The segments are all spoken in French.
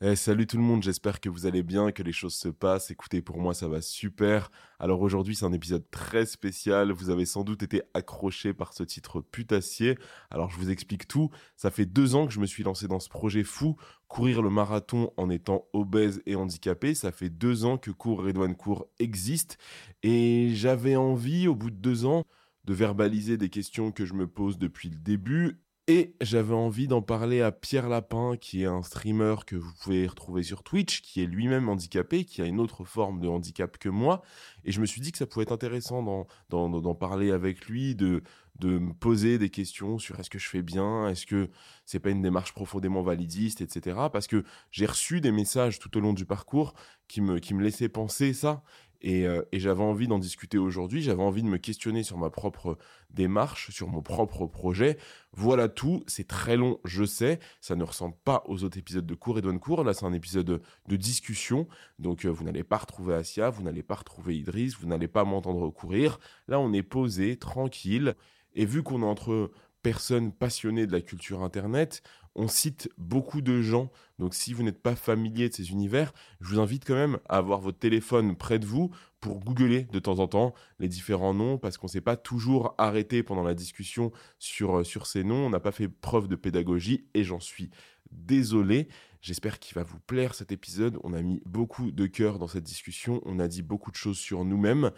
Eh, salut tout le monde, j'espère que vous allez bien, que les choses se passent. Écoutez, pour moi, ça va super. Alors aujourd'hui, c'est un épisode très spécial. Vous avez sans doute été accroché par ce titre putassier. Alors je vous explique tout. Ça fait deux ans que je me suis lancé dans ce projet fou, courir le marathon en étant obèse et handicapé. Ça fait deux ans que Cours Redouane Cours existe. Et j'avais envie, au bout de deux ans, de verbaliser des questions que je me pose depuis le début et j'avais envie d'en parler à Pierre Lapin, qui est un streamer que vous pouvez retrouver sur Twitch, qui est lui-même handicapé, qui a une autre forme de handicap que moi. Et je me suis dit que ça pouvait être intéressant d'en parler avec lui, de, de me poser des questions sur est-ce que je fais bien, est-ce que c'est pas une démarche profondément validiste, etc. Parce que j'ai reçu des messages tout au long du parcours qui me, qui me laissaient penser ça. Euh, et, j'avais envie d'en discuter aujourd'hui, j'avais envie de me questionner sur ma propre démarche, sur mon propre projet. Voilà tout, c'est très long, je sais, ça ne ressemble pas aux autres épisodes de cours et de cours. Là, c'est un épisode de discussion, donc euh, vous n'allez pas retrouver Asia, vous n'allez pas retrouver Idriss, vous n'allez pas m'entendre courir. Là, on est posé, tranquille, et vu qu'on est entre personnes passionnées de la culture Internet, on cite beaucoup de gens. Donc si vous n'êtes pas familier de ces univers, je vous invite quand même à avoir votre téléphone près de vous pour googler de temps en temps les différents noms, parce qu'on ne s'est pas toujours arrêté pendant la discussion sur, euh, sur ces noms. On n'a pas fait preuve de pédagogie et j'en suis désolé. J'espère qu'il va vous plaire cet épisode. On a mis beaucoup de cœur dans cette discussion. On a dit beaucoup de choses sur nous-mêmes.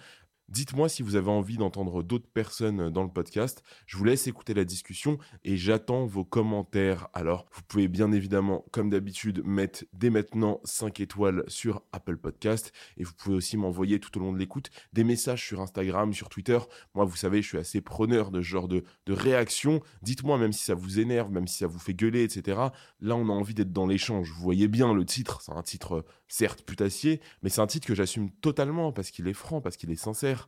Dites-moi si vous avez envie d'entendre d'autres personnes dans le podcast. Je vous laisse écouter la discussion et j'attends vos commentaires. Alors, vous pouvez bien évidemment, comme d'habitude, mettre dès maintenant 5 étoiles sur Apple Podcast et vous pouvez aussi m'envoyer tout au long de l'écoute des messages sur Instagram, sur Twitter. Moi, vous savez, je suis assez preneur de ce genre de, de réaction. Dites-moi, même si ça vous énerve, même si ça vous fait gueuler, etc. Là, on a envie d'être dans l'échange. Vous voyez bien le titre, c'est un titre certes putassier, mais c'est un titre que j'assume totalement parce qu'il est franc, parce qu'il est sincère.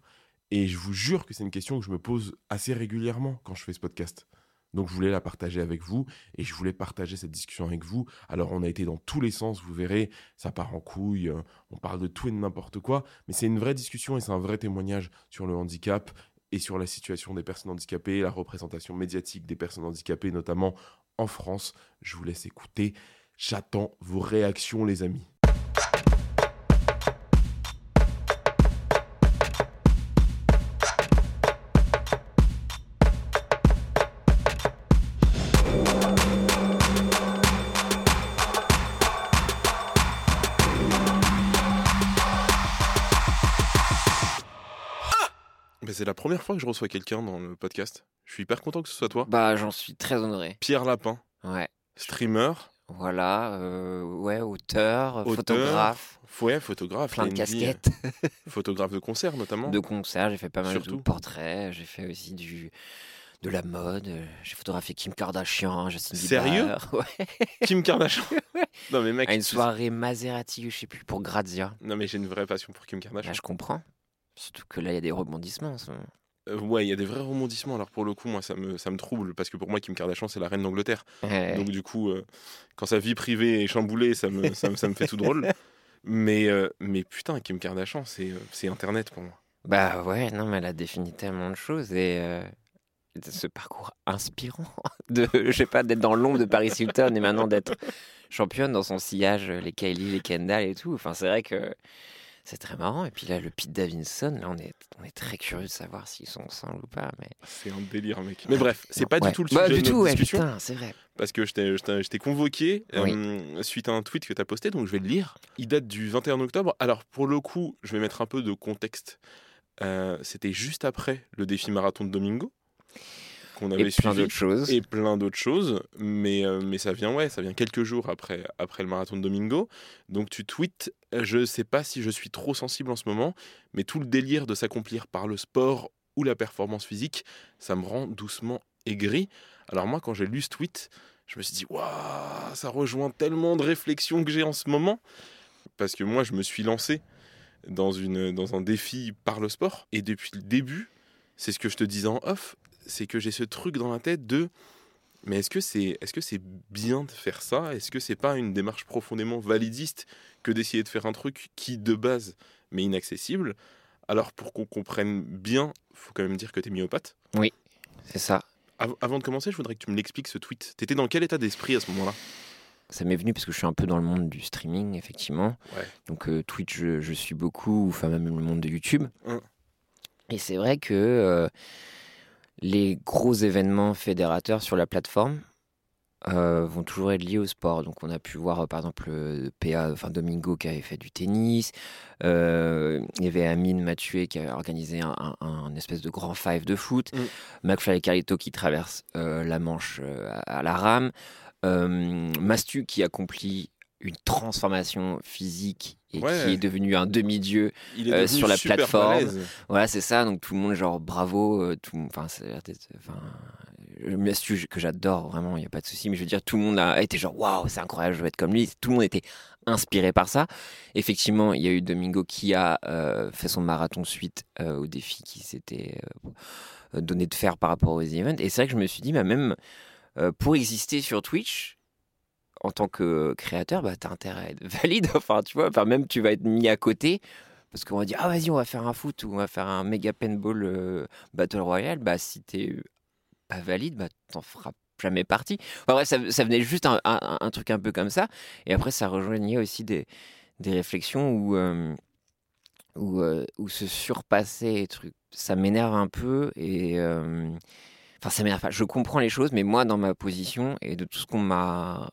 Et je vous jure que c'est une question que je me pose assez régulièrement quand je fais ce podcast. Donc je voulais la partager avec vous et je voulais partager cette discussion avec vous. Alors on a été dans tous les sens, vous verrez, ça part en couille, on parle de tout et de n'importe quoi, mais c'est une vraie discussion et c'est un vrai témoignage sur le handicap et sur la situation des personnes handicapées, la représentation médiatique des personnes handicapées, notamment en France. Je vous laisse écouter. J'attends vos réactions les amis. Première fois que je reçois quelqu'un dans le podcast. Je suis hyper content que ce soit toi. Bah, j'en suis très honoré. Pierre Lapin. Ouais. Streamer. Voilà, euh, ouais, auteur, photographe. Ouais, photographe. Plein de casquettes. photographe de concert notamment. De concert, j'ai fait pas mal de portraits, j'ai fait aussi du de la mode, j'ai photographié Kim Kardashian, Justin Bieber. Sérieux Ouais. Kim Kardashian Non mais mec. À une soirée Maserati, je sais plus, pour Grazia. Non mais j'ai une vraie passion pour Kim Kardashian. Bah, je comprends. Surtout que là, il y a des rebondissements. Euh, ouais, il y a des vrais rebondissements. Alors pour le coup, moi, ça me, ça me trouble parce que pour moi, Kim Kardashian, c'est la reine d'Angleterre. Donc du coup, euh, quand sa vie privée est chamboulée, ça me, ça, me fait tout drôle. Mais, euh, mais putain, Kim Kardashian, c'est, c'est Internet pour moi. Bah ouais, non, mais elle a défini tellement de choses et ce parcours inspirant de, je sais pas, d'être dans l'ombre de Paris Hilton et maintenant d'être championne dans son sillage, les Kylie, les Kendall et tout. Enfin, c'est vrai que C'est très marrant. Et puis là, le Pete Davidson, là, on est, on est très curieux de savoir s'ils sont ensemble ou pas. Mais... C'est un délire, mec. Mais bref, c'est pas Ouais. du tout le Bah, sujet du de tout, notre ouais, discussion. putain, c'est vrai. parce que je t'ai- je convoqué Oui. euh, suite à un tweet que tu as posté, donc je vais le lire. Il date du 21 octobre. Alors, pour le coup, je vais mettre un peu de contexte. Euh, C'était juste après le défi marathon de Domingo, qu'on avait Et plein suivi, d'autres choses. et plein d'autres choses. Mais, euh, mais ça vient, ouais, ça vient quelques jours après, après le marathon de Domingo. Donc, tu tweets Je sais pas si je suis trop sensible en ce moment, mais tout le délire de s'accomplir par le sport ou la performance physique, ça me rend doucement aigri. Alors moi, quand j'ai lu ce tweet, je me suis dit, waouh, ça rejoint tellement de réflexions que j'ai en ce moment. Parce que moi, je me suis lancé dans, une, dans un défi par le sport. Et depuis le début, c'est ce que je te disais en off, c'est que j'ai ce truc dans la tête de, mais est-ce que c'est est -ce c'est bien de faire ça? Est-ce que c'est pas une démarche profondément validiste que d'essayer de faire un truc qui, de base, m'est inaccessible? Alors, pour qu'on comprenne bien, faut quand même dire que tu es myopathe. C'est ça. Av- avant de commencer, je voudrais que tu me l'expliques ce tweet. T'étais dans quel état d'esprit à ce moment-là? Ça m'est venu parce que je suis un peu dans le monde du streaming, effectivement. Ouais. Donc euh, Twitch, je, je suis beaucoup, enfin même le monde de YouTube. Hum. Et c'est vrai que euh, les gros événements fédérateurs sur la plateforme euh, vont toujours être liés au sport. Donc on a pu voir euh, par exemple euh, PA, enfin Domingo qui avait fait du tennis. Euh, il y avait Amine Mathieu qui a organisé un, un- un espèce de grand five de foot. Mm. McFly et Carlito qui traverse la Manche à, à la rame. Mastu qui accomplit une transformation physique et Ouais. qui est devenu un demi-dieu Euh, sur la plateforme. voilà, c'est ça. Donc tout le monde, genre, bravo. euh, tout, enfin, le Mastu que j'adore vraiment, il n'y a pas de souci. Mais je veux dire, tout le monde a été genre, waouh, c'est incroyable, je veux être comme lui. Tout le monde était inspiré par ça. Effectivement, il y a eu Domingo qui a euh, fait son marathon suite euh, au défi qui s'était donné de faire par rapport aux events. Et c'est vrai que je me suis dit, bah, même pour exister sur Twitch, en tant que créateur, bah, tu as intérêt à être valide. Enfin, tu vois, enfin, même tu vas être mis à côté. Parce qu'on va dire, ah vas-y, on va faire un foot ou on va faire un méga paintball euh, Battle Royale. Bah, si t'es pas valide, bah, t'en feras jamais partie. Enfin, bref, ça, venait juste un, truc un peu comme ça. Et après, ça rejoignait aussi des, réflexions où, euh, euh, où se surpasser et trucs. Ça m'énerve un peu et. Enfin, ça m'énerve. Je comprends les choses, mais moi, dans ma position et de tout ce qu'on m'a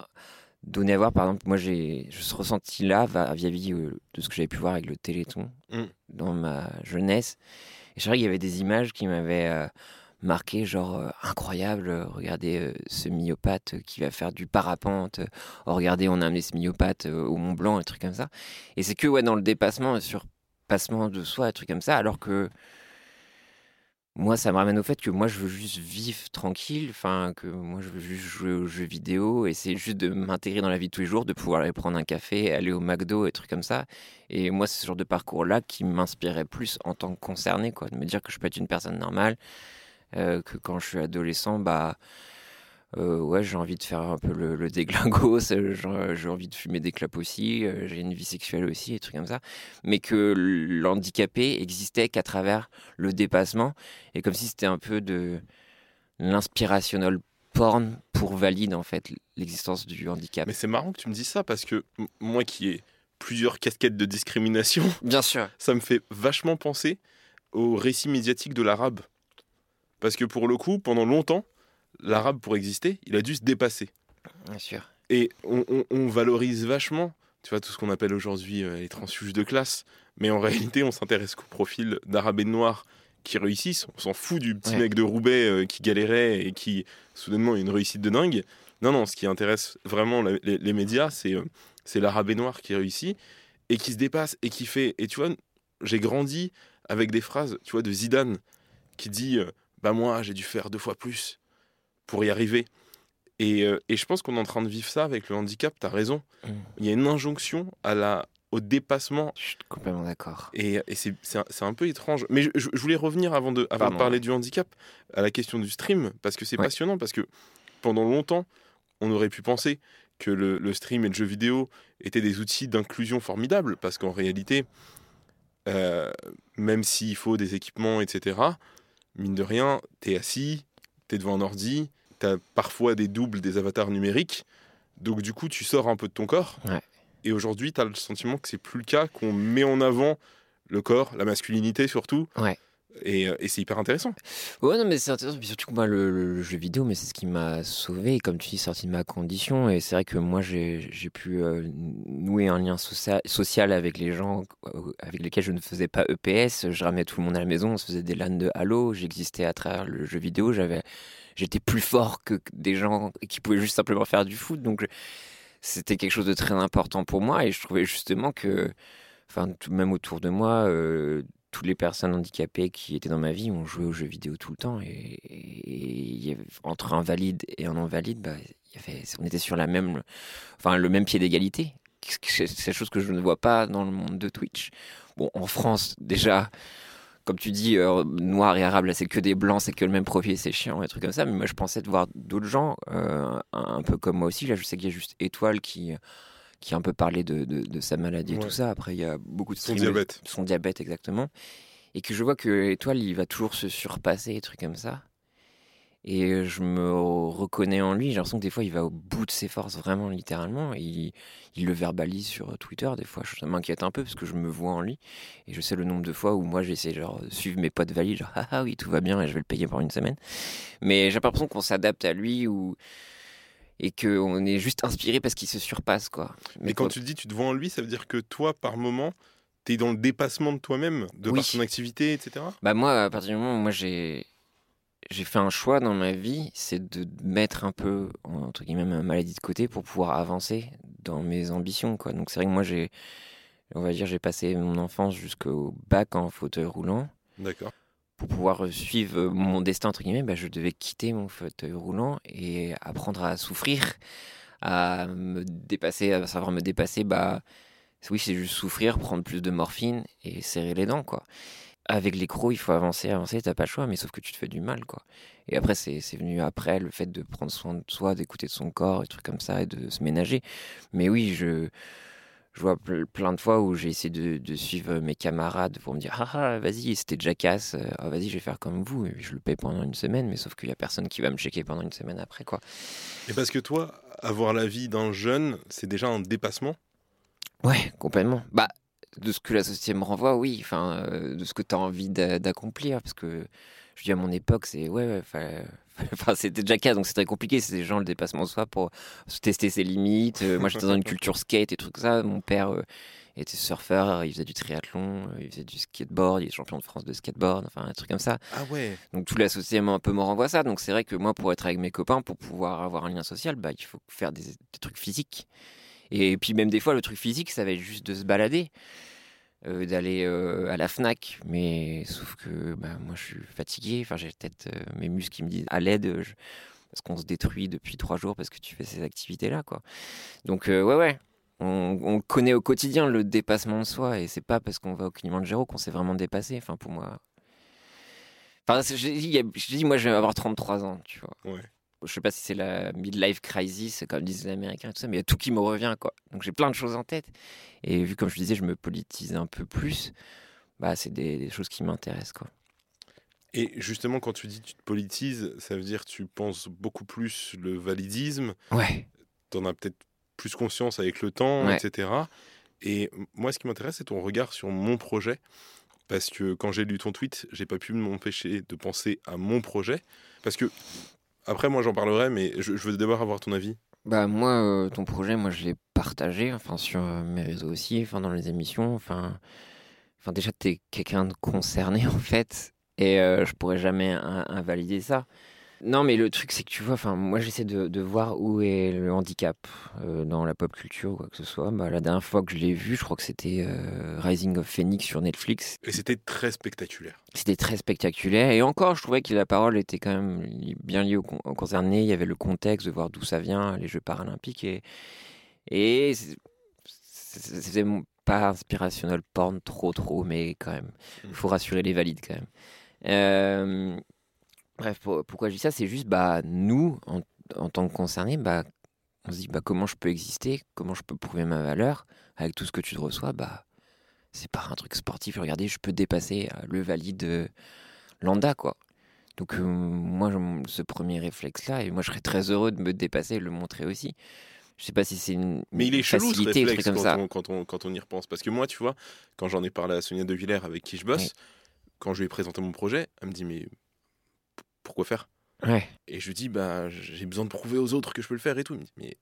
donné à voir, par exemple, moi, j'ai je ce ressenti-là va- vis-à-vis euh, de ce que j'avais pu voir avec le Téléthon Mm. dans ma jeunesse. Et c'est vrai qu'il y avait des images qui m'avaient euh, marqué, genre euh, incroyable. euh, regardez euh, ce myopathe qui va faire du parapente. oh, regardez, on a amené ce myopathe au Mont Blanc, un truc comme ça. Et c'est que ouais, dans le dépassement, surpassement de soi, un truc comme ça, alors que moi, ça me ramène au fait que moi, je veux juste vivre tranquille, enfin, que moi, je veux juste jouer aux jeux vidéo, c'est juste de m'intégrer dans la vie de tous les jours, de pouvoir aller prendre un café, aller au McDo, et trucs comme ça. Et moi, c'est ce genre de parcours-là qui m'inspirait plus en tant que concerné, quoi, de me dire que je peux être une personne normale, euh, que quand je suis adolescent, bah, euh, ouais, j'ai envie de faire un peu le, euh, j'ai envie de fumer des clopes aussi, euh, j'ai une vie sexuelle aussi, et trucs comme ça. Mais que l'handicapé existait qu'à travers le dépassement, et comme si c'était un peu de l'inspirational porn pour valide en fait l'existence du handicap. Mais c'est marrant que tu me dises ça parce que moi qui ai plusieurs casquettes de discrimination, Bien sûr. ça me fait vachement penser au récit médiatique de l'arabe. Parce que pour le coup, pendant longtemps, l'arabe pour exister, il a dû se dépasser. Bien sûr. Et on, on- on valorise vachement, tu vois, tout ce qu'on appelle aujourd'hui euh, les transfuges de classe. Mais en réalité, on s'intéresse qu'au profil d'arabes et de noirs qui réussissent. On s'en fout du petit Ouais. mec de Roubaix euh, qui galérait et qui, soudainement, a une réussite de dingue. Non, non, ce qui intéresse vraiment la- les, les médias, c'est euh, c'est l'arabe et noir qui réussit et qui se dépasse et qui fait. Et tu vois, j'ai grandi avec des phrases, tu vois, de Zidane qui dit euh, Bah, moi, j'ai dû faire deux fois plus pour y arriver. Et, euh, et je pense qu'on est en train de vivre ça avec le handicap, tu as raison. Mm. Il y a une injonction à la, au dépassement Je suis complètement d'accord. et, et c'est c'est un, c'est un peu étrange. Mais je, voulais revenir avant, de, avant de parler ouais. du handicap à la question du stream, parce que c'est Ouais. passionnant, parce que pendant longtemps, on aurait pu penser que le, le stream et le jeu vidéo étaient des outils d'inclusion formidables, parce qu'en réalité, euh, même s'il faut des équipements, etc., mine de rien, t'es assis, t'es devant un ordi, t'as parfois des doubles, des avatars numériques, donc du coup, tu sors un peu de ton corps. Ouais. Et aujourd'hui, tu as le sentiment que c'est plus le cas, qu'on met en avant le corps, la masculinité surtout. Ouais. Et, euh, et c'est hyper intéressant. Ouais, non, mais c'est intéressant. Puis surtout que moi, le, jeu vidéo, mais c'est ce qui m'a sauvé. Comme tu dis, sorti de ma condition. Et c'est vrai que moi, j'ai pu euh, nouer un lien social, social avec les gens euh, avec lesquels je ne faisais pas EPS. Je ramenais tout le monde à la maison. On se faisait des LAN de Halo. J'existais à travers le jeu vidéo. J'avais, j'étais plus fort que des gens qui pouvaient juste simplement faire du foot. Donc, c'était quelque chose de très important pour moi. Et je trouvais justement que, enfin, tout- même autour de moi, euh, toutes les personnes handicapées qui étaient dans ma vie ont joué aux jeux vidéo tout le temps. Et, entre un valide et un non-valide, bah, on était sur la même, enfin, le même pied d'égalité. C'est c'est chose que je ne vois pas dans le monde de Twitch. Bon, en France, déjà, comme tu dis, euh, noir et arabe, là, c'est que des blancs, c'est que le même profil, c'est chiant, des trucs comme ça. Mais moi, je pensais de voir d'autres gens, euh, un, peu comme moi aussi. Là, je sais qu'il y a juste Étoile qui, qui a un peu parlé de, de- de sa maladie et Ouais. tout ça. Après, il y a beaucoup de Son diabète. Son diabète, exactement. Et que je vois que Étoile, il va toujours se surpasser, des trucs comme ça. Et je me reconnais en lui. J'ai l'impression que des fois, il va au bout de ses forces, vraiment, littéralement. Et il, il le verbalise sur Twitter. Des fois, ça m'inquiète un peu parce que je me vois en lui. Et je sais le nombre de fois où moi, j'essaie genre, de suivre mes potes valides. Genre, ah, ah oui, tout va bien et je vais le payer pour une semaine. Mais j'ai pas l'impression qu'on s'adapte à lui ou. Et qu'on est juste inspiré parce qu'il se surpasse, quoi. Mais quand quoi- tu dis tu te vois en lui, ça veut dire que toi, par moment, tu es dans le dépassement de toi-même, de Oui. par ton activité, etc. Bah moi, à partir du moment où moi j'ai j'ai fait un choix dans ma vie, c'est de mettre un peu entre guillemets ma maladie de côté pour pouvoir avancer dans mes ambitions quoi. Donc c'est vrai que moi j'ai on va dire j'ai passé mon enfance jusqu'au bac en fauteuil roulant D'accord. pour pouvoir euh, suivre mon destin entre guillemets, bah, je devais quitter mon fauteuil roulant et apprendre à souffrir, à me dépasser, à savoir me dépasser. Bah oui, c'est juste souffrir, prendre plus de morphine et serrer les dents quoi. Avec les crocs, il faut avancer, avancer, t'as pas le choix, mais sauf que tu te fais du mal quoi. Et après, c'est c'est venu après le fait de prendre soin de soi, d'écouter de son corps, et trucs comme ça, et de se ménager. Mais oui, je, je vois ple- plein de fois où j'ai essayé de, de suivre mes camarades pour me dire ah ah vas-y c'était Jackass euh, ah, vas-y je vais faire comme vous et je le paye pendant une semaine mais sauf qu'il y a personne qui va me checker pendant une semaine après quoi Et parce que toi, avoir la vie d'un jeune, c'est déjà un dépassement? ouais complètement bah de ce que la société me renvoie oui enfin euh, de ce que tu as envie d'a- d'accomplir parce que je dis à mon époque c'est ouais, ouais fallait- Enfin, c'était Jackass, donc c'est très compliqué. C'est des gens le dépassement de soi pour se tester ses limites. Euh, moi, j'étais dans une culture skate et trucs comme ça. Mon père euh, était surfeur, il faisait du triathlon, il faisait du skateboard, il est champion de France de skateboard, enfin un truc comme ça. Ah ouais. Donc toute la société m'a un peu me renvoie ça. Donc c'est vrai que moi, pour être avec mes copains, pour pouvoir avoir un lien social, bah, il faut faire des, des trucs physiques. Et puis même des fois, le truc physique, ça va être juste de se balader, euh, d'aller euh, à la Fnac. Mais sauf que bah, moi, je suis fatigué. Enfin, j'ai peut-être euh, mes muscles qui me disent à l'aide. je- Parce qu'on se détruit depuis trois jours parce que tu fais ces activités-là, quoi. Donc, ouais, ouais. On, on connaît au quotidien le dépassement de soi et c'est pas parce qu'on va au Kilimanjaro qu'on s'est vraiment dépassé. Enfin, pour moi, Enfin, j'ai dit, moi, je vais avoir 33 ans, tu vois. Ouais. Je sais pas si c'est la midlife crisis, comme disent les Américains et tout ça, mais il y a tout qui me revient, quoi. Donc j'ai plein de choses en tête. Et vu, comme je disais, je me politise un peu plus, bah, c'est des, des choses qui m'intéressent, quoi. Et justement, quand tu dis tu te politises, ça veut dire que tu penses beaucoup plus le validisme, Ouais. tu en as peut-être plus conscience avec le temps, Ouais. etc. Et moi, ce qui m'intéresse, c'est ton regard sur mon projet. Parce que quand j'ai lu ton tweet, j'ai pas pu m'empêcher de penser à mon projet. Parce que, après, moi, j'en parlerai, mais je, veux d'abord avoir ton avis. Bah moi, euh, ton projet, moi je l'ai partagé, enfin sur euh, mes réseaux aussi, enfin dans les émissions, enfin, enfin déjà t'es quelqu'un de concerné en fait, et euh, je pourrais jamais in- invalider ça. Non mais le truc c'est que tu vois, enfin moi j'essaie de, de voir où est le handicap euh, dans la pop culture ou quoi que ce soit. Bah, la dernière fois que je l'ai vu, je crois que c'était euh, Rising of Phoenix sur Netflix. Et c'était très spectaculaire. C'était très spectaculaire. Et encore, je trouvais que la parole était quand même bien liée au, con- au concerné. Il y avait le contexte de voir d'où ça vient, les Jeux paralympiques. Et, et c'était pas inspirationnel porn trop, trop, mais quand même. Il faut rassurer les valides quand même. Euh, bref, pour- pourquoi je dis ça C'est juste, bah, nous, en, en tant que concernés, bah, on se dit, bah, comment je peux exister? Comment je peux prouver ma valeur? Avec tout ce que tu te reçois, bah, c'est pas un truc sportif. Regardez, je peux dépasser euh, le valide euh, lambda, quoi. Donc, euh, moi, ce premier réflexe-là, et moi, je serais très heureux de me dépasser et le montrer aussi. Je sais pas si c'est une, Mais il est une chelou ce facilité, réflexe comme quand ça. on, quand, on, quand on y repense. Parce que moi, tu vois, quand j'en ai parlé à Sonia De Villers avec qui je bosse, Oui. quand je lui ai présenté mon projet, elle me dit Mais pourquoi faire? Ouais. Et je lui dis Bah, j'ai besoin de prouver aux autres que je peux le faire et tout. Il me dit, Mais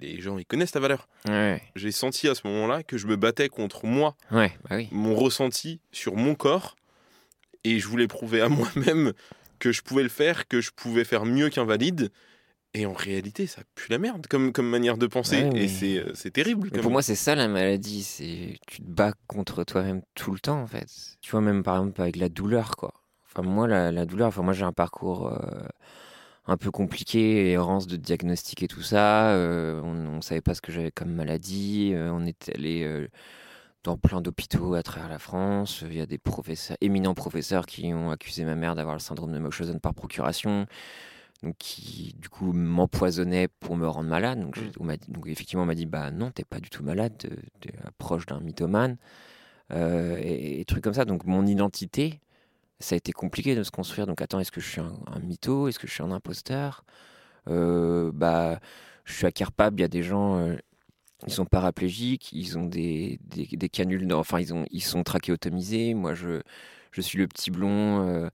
les gens, ils connaissent ta valeur. Ouais. J'ai senti à ce moment-là que je me battais contre moi, Ouais. Bah oui. mon ressenti sur mon corps. Et je voulais prouver à moi-même que je pouvais le faire, que je pouvais faire mieux qu'un valide. Et en réalité, ça pue la merde comme, comme manière de penser. Ouais, Et mais- euh, c'est terrible. Comme- pour moi, c'est ça la maladie. C'est tu te bats contre toi-même tout le temps, en fait. Tu vois, même par exemple avec la douleur, quoi. Enfin, moi, la, la douleur, enfin, moi, j'ai un parcours euh, un peu compliqué, errance de diagnostic et tout ça. euh, on, on savait pas ce que j'avais comme maladie. euh, on était allé dans plein d'hôpitaux à travers la France. Il y a des professeurs, éminents professeurs qui ont accusé ma mère d'avoir le syndrome de Munchausen par procuration. Donc, qui, du coup, m'empoisonnait pour me rendre malade. Donc, on dit- donc effectivement, on m'a dit Bah non, t'es pas du tout malade, t'es proche d'un mythomane. Et, et trucs comme ça. Donc, mon identité, ça a été compliqué de se construire. Donc, attends, est-ce que je suis un, un mytho? Est-ce que je suis un imposteur? Euh, Bah, je suis à Carpab, il y a des gens. euh, ils sont paraplégiques, ils ont des, des, canules, enfin ils, ont, ils sont trachéotomisés. Moi, je, je suis le petit blond euh,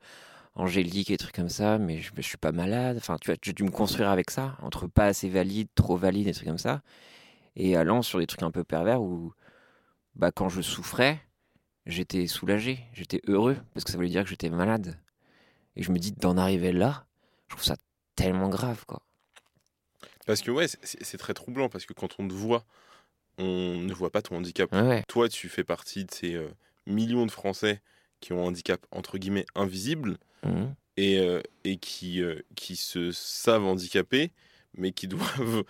angélique et trucs comme ça, mais je, je suis pas malade. Enfin, tu vois, j'ai dû me construire avec ça, entre pas assez valide, trop valide, et trucs comme ça, et allant sur des trucs un peu pervers où, bah, quand je souffrais, j'étais soulagé, j'étais heureux, parce que ça voulait dire que j'étais malade. Et je me dis, d'en arriver là, je trouve ça tellement grave, quoi. Parce que ouais, c'est- très troublant parce que quand on te voit, on ne voit pas ton handicap. Ouais. Toi, tu fais partie de ces euh, millions de Français qui ont un handicap entre guillemets invisible Mhm. et, euh, et qui, euh, qui se savent handicapés, mais qui doivent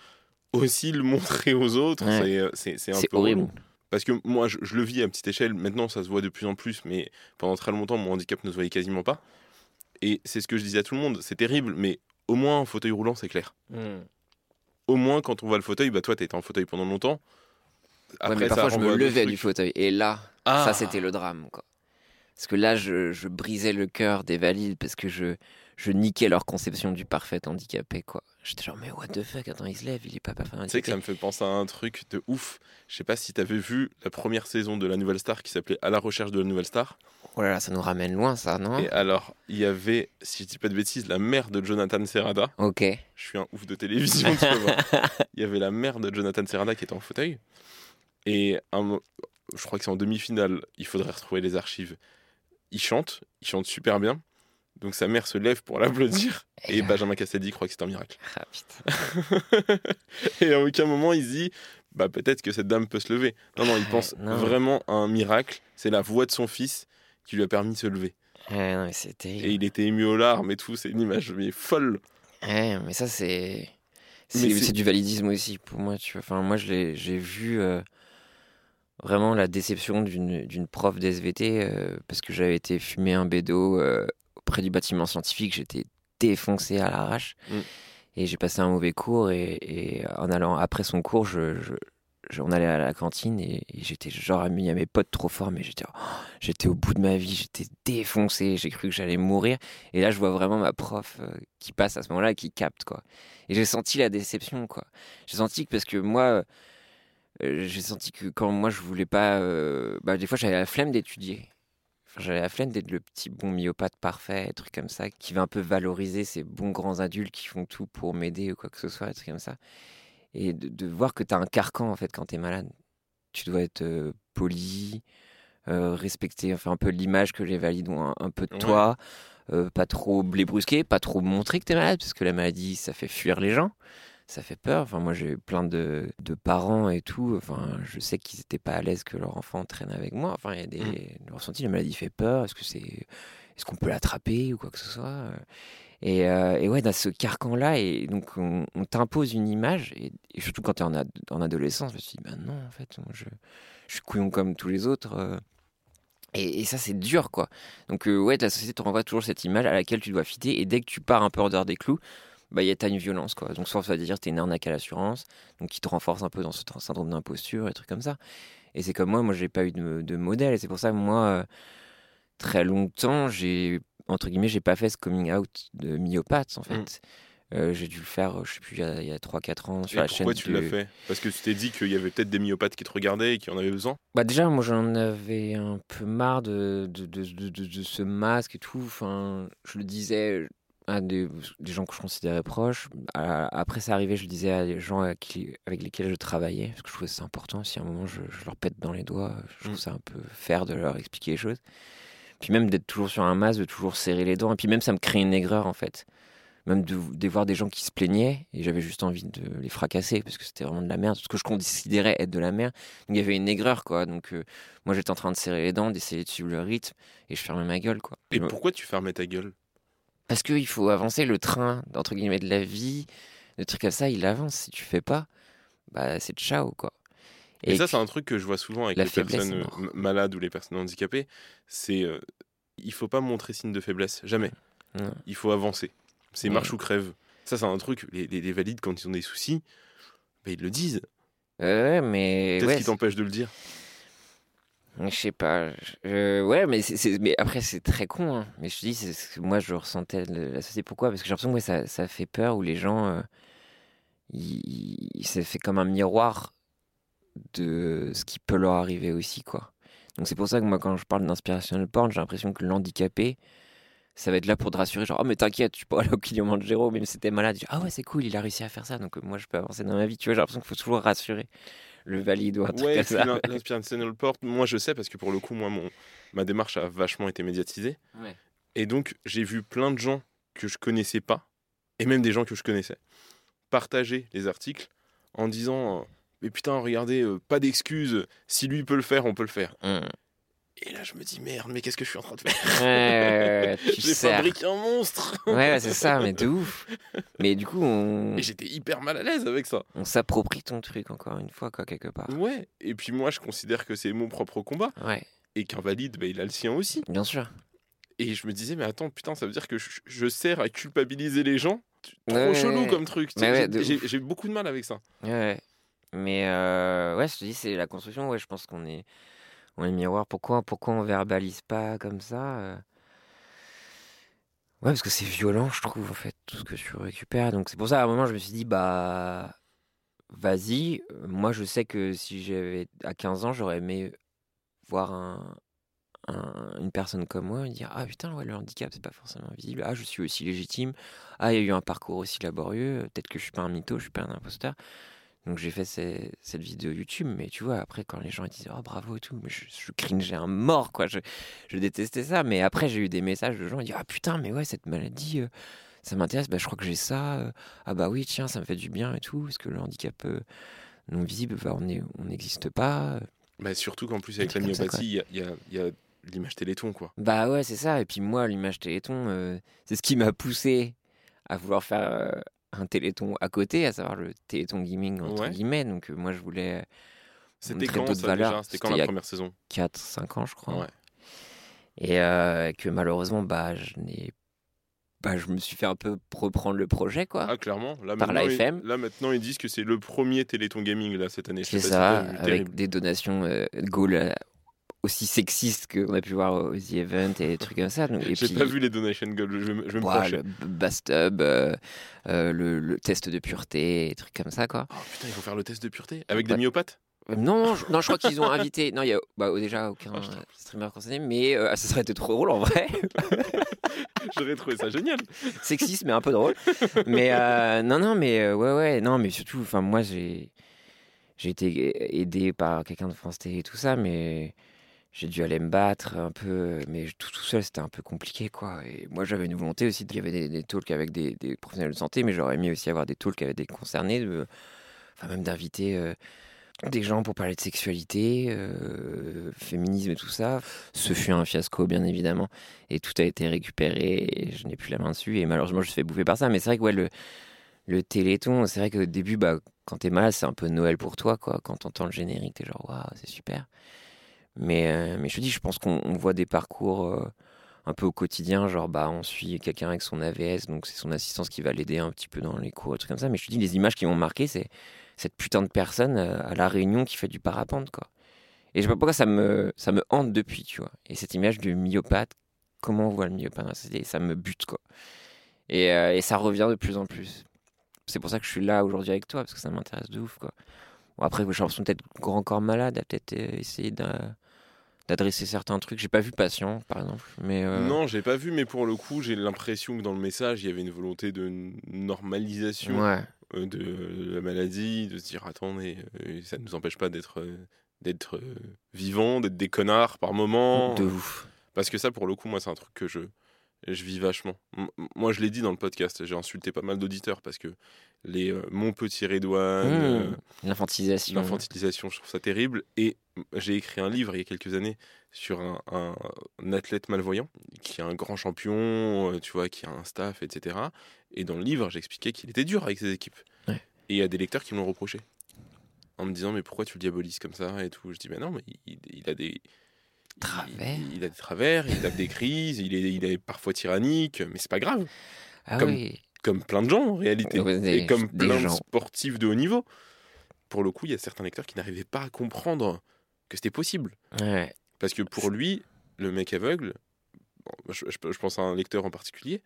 aussi le montrer aux autres. Ouais. C'est, peu horrible. relou. Parce que moi, je, je le vis à petite échelle. Maintenant, ça se voit de plus en plus, mais pendant très longtemps, mon handicap ne se voyait quasiment pas. Et c'est ce que je disais à tout le monde. C'est terrible, mais au moins, un fauteuil roulant, c'est clair. Mhm. Au moins, quand on voit le fauteuil, bah toi, t'étais en fauteuil pendant longtemps. Ouais, mais ça parfois, je me levais du fauteuil. Et là, Ah. ça, c'était le drame. Quoi. Parce que là, je, je brisais le cœur des valides parce que je, je niquais leur conception du parfait handicapé. quoi. J'étais genre, mais what the fuck, attends, il se lève, il est pas parfait Tu sais que ça me fait penser à un truc de ouf. Je sais pas si t'avais vu la première saison de La Nouvelle Star qui s'appelait À la recherche de la Nouvelle Star. Oh là là, ça nous ramène loin, ça, non? Et alors, il y avait, si je dis pas de bêtises, la mère de Jonathan Serrada. Ok. Je suis un ouf de télévision, tu. Il y avait la mère de Jonathan Serrada qui était en fauteuil. Et un je crois que c'est en demi-finale, il faudrait retrouver les archives. Il chante, il chante super bien. Donc sa mère se lève pour l'applaudir. Et Benjamin Castaldi croit que c'est un miracle. Ah, putain. et à aucun moment il se dit bah peut-être que cette dame peut se lever. Non non, il pense non. vraiment à un miracle. C'est la voix de son fils qui lui a permis de se lever. Ouais, non, mais c'est terrible. Et il était ému aux larmes et tout. C'est une image mais folle. Ouais, mais ça, c'est. C'est du validisme aussi pour moi. Tu vois. Enfin, moi, j'ai vu euh, vraiment la déception d'une d'une prof d'SVT euh, parce que j'avais été fumer un bédo euh, près du bâtiment scientifique. J'étais défoncé à l'arrache Mm. et j'ai passé un mauvais cours. Et, et en allant après son cours, je, je- je- on allait à la cantine et, et j'étais genre ami à mes potes trop fort, mais j'étais oh, j'étais au bout de ma vie, j'étais défoncé, j'ai cru que j'allais mourir. Et là, je vois vraiment ma prof euh, qui passe à ce moment-là et qui capte, quoi. Et j'ai senti la déception, quoi. J'ai senti que parce que moi, euh, j'ai senti que quand moi je voulais pas, euh, bah, des fois j'avais la flemme d'étudier. J'avais la flemme d'être le petit bon myopathe parfait, truc comme ça, qui va un peu valoriser ces bons grands adultes qui font tout pour m'aider ou quoi que ce soit, des trucs comme ça. Et de, de voir que tu as un carcan en fait quand tu es malade. Tu dois être euh, poli, euh, respecter enfin, un peu l'image que les valides ont un, un peu de Ouais. toi, euh, pas trop les brusquer, pas trop montrer que tu es malade, parce que la maladie ça fait fuir les gens ça fait peur. Enfin, moi, j'ai eu plein de, de parents et tout. Enfin, je sais qu'ils n'étaient pas à l'aise que leur enfant traîne avec moi. Enfin, il y a des Mm. le ressenti, la maladie fait peur. Est-ce que c'est, est-ce qu'on peut l'attraper ou quoi que ce soit Et, euh, et ouais, dans ce carcan-là, et donc on, on t'impose une image, et, et surtout quand tu es en, ad- en adolescence, je me suis dit, bah non, en fait, moi, je, je suis couillon comme tous les autres. euh. Et, et ça, c'est dur, quoi. Donc, euh, ouais, la société te renvoie toujours cette image à laquelle tu dois fitter, et dès que tu pars un peu hors dehors des clous, bah, y a, t'as une violence, quoi. Donc, soit ça veut dire que t'es une arnaque à l'assurance, donc qui te renforce un peu dans ce syndrome d'imposture et trucs comme ça. Et c'est comme moi, moi, j'ai pas eu de, de modèle, et c'est pour ça que moi, euh, très longtemps, j'ai, entre guillemets, j'ai pas fait ce coming out de myopathe, en fait. Euh, j'ai dû le faire, je sais plus, il y a, a 3-4 ans sur Et la chaîne. pourquoi tu de- l'as fait? Parce que tu t'es dit qu'il y avait peut-être des myopathes qui te regardaient et qui en avaient besoin? Bah déjà, moi j'en avais un peu marre de- de- de ce masque et tout. Enfin, je le disais à des, des gens que je considérais proches. Après, ça arrivait, je le disais à des gens qui- avec lesquels je travaillais, parce que je trouvais que c'est important. Si à un moment je, je leur pète dans les doigts, je trouve Mm. ça un peu faire de leur expliquer les choses. Puis même d'être toujours sur un masque, de toujours serrer les dents. Et puis même, ça me crée une aigreur en fait. Même de, de voir des gens qui se plaignaient, et j'avais juste envie de les fracasser, parce que c'était vraiment de la merde, ce que je considérais être de la merde. Donc il y avait une aigreur, quoi. Donc euh, moi j'étais en train de serrer les dents, d'essayer de suivre le rythme, et je fermais ma gueule, quoi. Et Je me- pourquoi tu fermais ta gueule? Parce qu'il faut avancer le train, entre guillemets, de la vie. Le truc comme ça, il avance. Si tu fais pas, bah c'est ciao, quoi. Et, ça, c'est un truc que je vois souvent avec les personnes euh, malades ou les personnes handicapées. C'est euh, il faut pas montrer signe de faiblesse, jamais. Non. Il faut avancer. C'est marche ou crève. Ça, c'est un truc. Les, les- les valides, quand ils ont des soucis, bah, ils le disent. Ouais, mais. Qu'est-ce ouais, qui t'empêche de le dire? Je sais pas. je- Ouais, mais, après, c'est très con. hein. Mais je te dis, moi, je ressentais de la société. Pourquoi? Parce que j'ai l'impression que ça, ça fait peur, où les gens. euh, ça fait comme un miroir de ce qui peut leur arriver aussi, quoi. Donc c'est pour ça que moi, quand je parle d'inspirational porn, j'ai l'impression que l'handicapé, ça va être là pour te rassurer. Genre, oh, mais t'inquiète, tu peux aller au Kilimanjaro, même si t'es malade. Ah ouais, c'est cool, il a réussi à faire ça. Donc euh, moi, je peux avancer dans ma vie. Tu vois, j'ai l'impression qu'il faut toujours rassurer le valide ou un truc Ouais, comme ça. Moi, je sais parce que pour le coup, moi, mon, ma démarche a vachement été médiatisée. Ouais. Et donc, j'ai vu plein de gens que je connaissais pas, et même des gens que je connaissais, partager les articles en disant euh, Mais putain, regardez, euh, pas d'excuses, si lui peut le faire, on peut le faire. Hum. Et là, je me dis Merde, mais qu'est-ce que je suis en train de faire Ouais, ouais, ouais, J'ai fabriqué un monstre Ouais, c'est ça, mais de ouf. Mais du coup, on, Et j'étais hyper mal à l'aise avec ça. on s'approprie ton truc encore une fois, quoi, quelque part. Ouais, et puis moi, je considère que c'est mon propre combat, Ouais, et qu'un valide, bah, il a le sien aussi. bien sûr. Et je me disais, mais attends, putain, ça veut dire que je, je sers à culpabiliser les gens Trop chelou comme truc. j'ai- beaucoup de mal avec ça. Ouais, ouais. Mais euh, ouais, je te dis, c'est la construction. Ouais, je pense qu'on est, on est miroir. Pourquoi, pourquoi on verbalise pas comme ça euh? Ouais, parce que c'est violent, je trouve, en fait, tout ce que tu récupères. Donc c'est pour ça, à un moment, je me suis dit, bah, vas-y. Moi, je sais que si j'avais à 15 ans, j'aurais aimé voir un, un- une personne comme moi et dire, ah putain, le handicap, c'est pas forcément visible. Ah, je suis aussi légitime. Ah, il y a eu un parcours aussi laborieux. Peut-être que je suis pas un mytho, je suis pas un imposteur. Donc j'ai fait ces- cette vidéo YouTube, mais tu vois, après, quand les gens ils disaient, oh bravo et tout, mais je, je cringeais un mort, quoi. Je, je détestais ça. Mais après, j'ai eu des messages de gens qui disaient, ah putain, mais ouais, cette maladie, euh, ça m'intéresse, bah, je crois que j'ai ça. euh, ah bah oui, tiens, ça me fait du bien et tout. Parce que le handicap euh, non visible, bah, on n'existe pas. Bah, surtout qu'en plus, avec la myopathie, il y a, il y a- il y a l'image téléthon, quoi. Bah ouais, c'est ça. Et puis moi, l'image Téléthon, c'est ce qui m'a poussé à vouloir faire un Téléthon à côté, à savoir le Téléthon Gaming, entre Ouais. guillemets. Donc euh, moi, je voulais C'était montrer quand d'autres ça déjà? C'était quand C'était la première saison? 4-5 ans, je crois. Ouais. Et euh, que malheureusement, bah, je n'ai... Bah, je me suis fait un peu reprendre le projet, quoi. Ah, clairement. Là, Par la maintenant, ils- FM. là, maintenant, ils disent que c'est le premier Téléthon Gaming, là, cette année. C'est si ça, avec terrible. des donations euh, Gaulle euh, aussi sexistes qu'on a pu voir aux The Event et des trucs comme ça. Donc, et J'ai puis- pas vu les donation goals, je vais, me- je vais me Ouah, pencher. le Bastub, euh, euh, le, le test de pureté, des trucs comme ça, quoi. Oh putain, il faut faire le test de pureté Avec des myopathes Euh, Non, non, je, non, je crois qu'ils ont invité. Non, il y a bah, déjà aucun Ah, streamer concerné, mais euh, ça serait été trop drôle en vrai. J'aurais trouvé ça génial. Sexiste, mais un peu drôle. Mais non, non, mais ouais, ouais, non, mais surtout, enfin, moi, j'ai j'ai été aidé par quelqu'un de France Télé et tout ça, mais j'ai dû aller me battre un peu, mais tout, tout seul, c'était un peu compliqué, quoi. Et moi, j'avais une volonté aussi, il y avait des, talks avec des, professionnels de santé, mais j'aurais aimé aussi avoir des talks avec des concernés, enfin, même d'inviter euh, des gens pour parler de sexualité, euh, féminisme et tout ça. Ce fut un fiasco, bien évidemment, et tout a été récupéré, je n'ai plus la main dessus, et malheureusement, je me suis fait bouffer par ça, mais c'est vrai que, ouais, le, le téléthon, c'est vrai qu'au début, bah, quand t'es malade, c'est un peu Noël pour toi, quoi. Quand t'entends le générique, t'es genre, waouh, c'est super. Mais, euh, mais je te dis, je pense qu'on on voit des parcours euh, un peu au quotidien, genre, bah, on suit quelqu'un avec son AVS, donc c'est son assistance qui va l'aider un petit peu dans les cours, trucs comme ça. Mais je te dis, les images qui m'ont marqué, c'est cette putain de personne euh, à La Réunion qui fait du parapente, quoi. Et je sais pas pourquoi ça me, ça me hante depuis, tu vois. Et cette image du myopathe, comment on voit le myopathe? Ça me bute, quoi. Et, et ça revient de plus en plus. C'est pour ça que je suis là aujourd'hui avec toi, parce que ça m'intéresse de ouf. Quoi. Bon, après, j'ai l'impression d'être encore malade, à peut-être essayer d'a- d'adresser certains trucs. J'ai pas vu Patient, par exemple. Mais, euh, Non, j'ai pas vu, mais pour le coup, j'ai l'impression que dans le message, il y avait une volonté de normalisation Ouais. euh, de la maladie, de se dire attendez, euh, ça ne nous empêche pas d'être d'être vivants, d'être des connards par moment. De ouf. Parce que ça, pour le coup, moi, c'est un truc que je, je vis vachement. Moi, je l'ai dit dans le podcast, j'ai insulté pas mal d'auditeurs parce que les euh, mon petit Redouane, Mmh. euh, L'infantilisation. l'infantilisation, je trouve ça terrible. Et j'ai écrit un livre il y a quelques années sur un, un- un athlète malvoyant qui est un grand champion, euh, tu vois, qui a un staff, etc. Et dans le livre, j'expliquais qu'il était dur avec ses équipes. Ouais. Et il y a des lecteurs qui me l'ont reproché. En me disant, mais pourquoi tu le diabolises comme ça et tout? Je dis, mais non, mais il, il a des. Travers. Il, il a des travers, il tape des crises, il est, il est parfois tyrannique, mais c'est pas grave. Ah comme- oui. Comme plein de gens en réalité. Des- et comme plein de gens. sportifs de haut niveau. Pour le coup, il y a certains lecteurs qui n'arrivaient pas à comprendre que c'était possible. Ouais. Parce que pour lui, le mec aveugle, bon, je, je- je pense à un lecteur en particulier,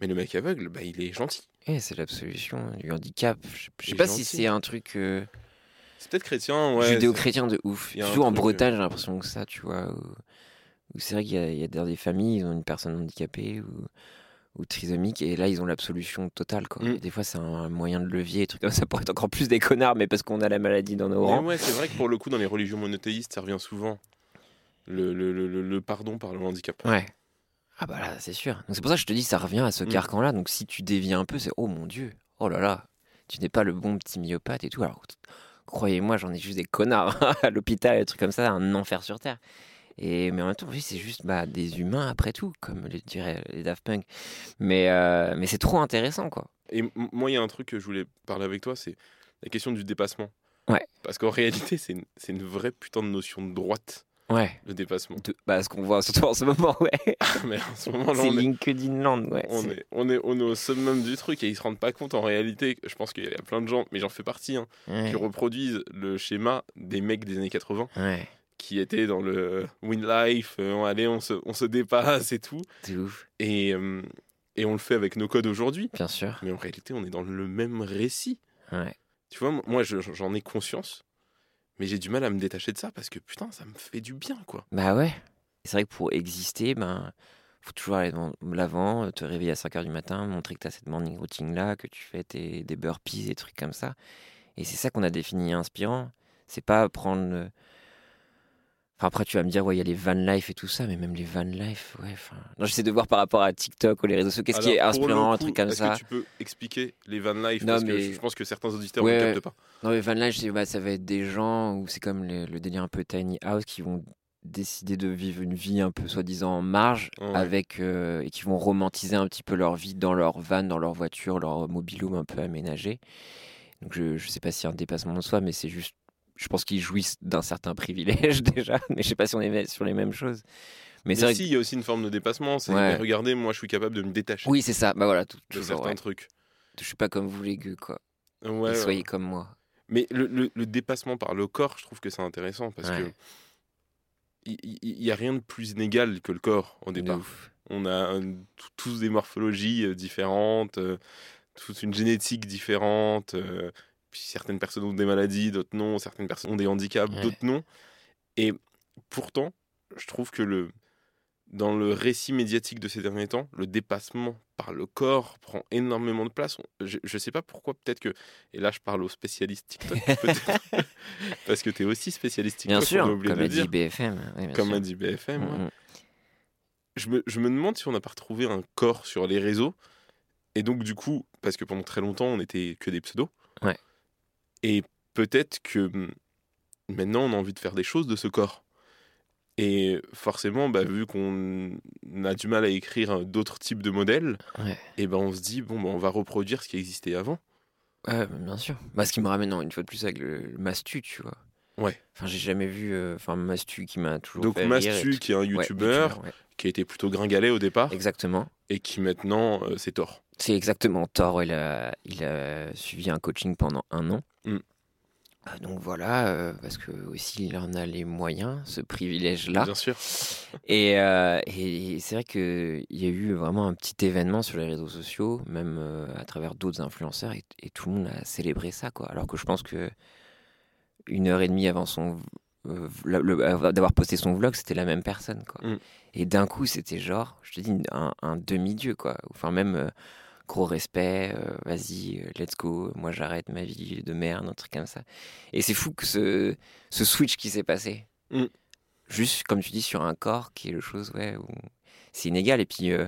mais le mec aveugle, bah, il est gentil. Ouais, c'est l'absolution du handicap. Je sais- je sais pas si c'est un truc euh, C'est peut-être chrétien, ouais. judéo-chrétien de ouf. Surtout en euh, Bretagne, j'ai l'impression que ça, tu vois. Où, où c'est vrai qu'il y a, il y a dans des familles, ils ont une personne handicapée ou, ou trisomique, et là, ils ont l'absolution totale. Quoi. Mm. Et des fois, c'est un moyen de levier, des trucs comme ça, pour être encore plus des connards, mais parce qu'on a la maladie dans nos Mais rangs. ouais, c'est vrai que pour le coup, dans les religions monothéistes, ça revient souvent. Le, le- le- le- le pardon par le handicap. Ouais. Ah bah là, c'est sûr. Donc c'est pour ça que je te dis, ça revient à ce Mm. carcan-là. Donc si tu dévies un peu, c'est oh mon dieu, oh là là, tu n'es pas le bon petit myopathe et tout. Alors croyez-moi, j'en ai juste des connards à l'hôpital, des trucs comme ça, un enfer sur terre. Et mais en même temps, oui, c'est juste bah, des humains après tout, comme le diraient les Daft Punk. Mais euh, mais c'est trop intéressant quoi. Et moi, il y a un truc que je voulais parler avec toi, c'est la question du dépassement. Ouais. Parce qu'en réalité, c'est une, c'est une vraie putain de notion de droite, Ouais. le dépassement. De- bah ce qu'on voit surtout en ce moment, ouais. mais en ce moment-là, c'est LinkedIn Land, ouais. on, est, on, est, on est au summum du truc et ils se rendent pas compte en réalité. Je pense qu'il y a plein de gens, mais j'en fais partie, hein, ouais. qui reproduisent le schéma des mecs des années 80 Ouais. qui étaient dans le win life, euh, allez, on se, on se dépasse et tout. C'est ouf. Et, euh, et on le fait avec nos codes aujourd'hui. Bien sûr. Mais en réalité, on est dans le même récit. Ouais. Tu vois, moi, je- j'en ai conscience, mais j'ai du mal à me détacher de ça parce que putain, ça me fait du bien, quoi. Bah ouais. C'est vrai que pour exister, ben, faut toujours aller l'avant, te réveiller à 5h du matin, montrer que tu as cette morning routine là, que tu fais tes, des burpees, des trucs comme ça. Et c'est ça qu'on a défini inspirant. C'est pas prendre. Enfin, après, tu vas me dire, ouais, il y a les van life et tout ça, mais même les van life, ouais. Non, j'essaie de voir par rapport à TikTok ou les réseaux sociaux, qu'est-ce qui est inspirant, un coup, truc comme est-ce ça? que tu peux expliquer les van life? Non, Parce que mais- je pense que certains auditeurs Ouais. ne captent pas. Non, mais van life, bah, ça va être des gens où c'est comme le, le délire un peu tiny house qui vont décider de vivre une vie un peu soi-disant en marge Ouais. avec euh, et qui vont romantiser un petit peu leur vie dans leur van, dans leur voiture, leur mobilhome un peu aménagé. Donc je je sais pas si un dépassement de soi, mais c'est juste, je pense qu'ils jouissent d'un certain privilège déjà, mais je sais pas si on est sur les mêmes choses. Mais Mais si, il y a aussi une forme de dépassement. C'est, Ouais. regardez, moi, je suis capable de me détacher oui c'est ça, bah voilà, tout, de toujours, certains ouais. trucs. Je suis pas comme vous les gueux quoi. Ouais, soyez comme moi. Mais le, le- le dépassement par le corps, je trouve que c'est intéressant parce que il n'y a rien de plus inégal que le corps au départ. On a euh, tous des morphologies euh, différentes, euh, toute une génétique différente. Puis certaines personnes ont des maladies, d'autres non. Certaines personnes ont des handicaps, Ouais. d'autres non. Et pourtant, je trouve que le, dans le récit médiatique de ces derniers temps, le dépassement par le corps prend énormément de place. Je ne sais pas pourquoi, peut-être que. Et là, je parle aux spécialistes TikTok, parce que tu es aussi spécialiste TikTok. Bien on sûr, a oublié comme a dit BFM. oui, Comme sûr. a dit BFM. ouais. Mm. Je, me, je me demande si on n'a pas retrouvé un corps sur les réseaux. Et donc, du coup, parce que pendant très longtemps, on n'était que des pseudos. Ouais. Et peut-être que hum, maintenant, on a envie de faire des choses de ce corps. Et forcément, bah, vu qu'on a du mal à écrire un- d'autres types de modèles, Ouais. et ben on se dit, bon, bah, on va reproduire ce qui existait avant. Ouais, bah, bien sûr. Bah, ce qui me ramène non, une fois de plus avec le, le Mastu, tu vois. Ouais. Enfin, j'ai jamais vu. euh, Enfin, Mastu qui m'a toujours. Donc, fait rire et Mastu, qui est un youtubeur, ouais. qui a été plutôt gringalet au départ, Exactement. et qui maintenant, euh, c'est tort. C'est exactement Thor. Il a, il a suivi un coaching pendant un an. Euh, Donc voilà, euh, parce que aussi il en a les moyens, ce privilège-là. Bien sûr. Et, euh, et c'est vrai qu'il y a eu vraiment un petit événement sur les réseaux sociaux, même euh, à travers d'autres influenceurs, et, et tout le monde a célébré ça, quoi. Alors que je pense que une heure et demie avant son d'avoir posté son vlog, c'était la même personne, quoi. Mm. Et d'un coup, c'était genre, je te dis, un, un demi-dieu, quoi. Enfin, même gros respect, euh, vas-y, euh, let's go, moi j'arrête ma vie de merde, un truc comme ça. Et c'est fou que ce, ce switch qui s'est passé. Mm. Juste, comme tu dis, sur un corps qui est le chose, ouais, où c'est inégal. Et puis, euh,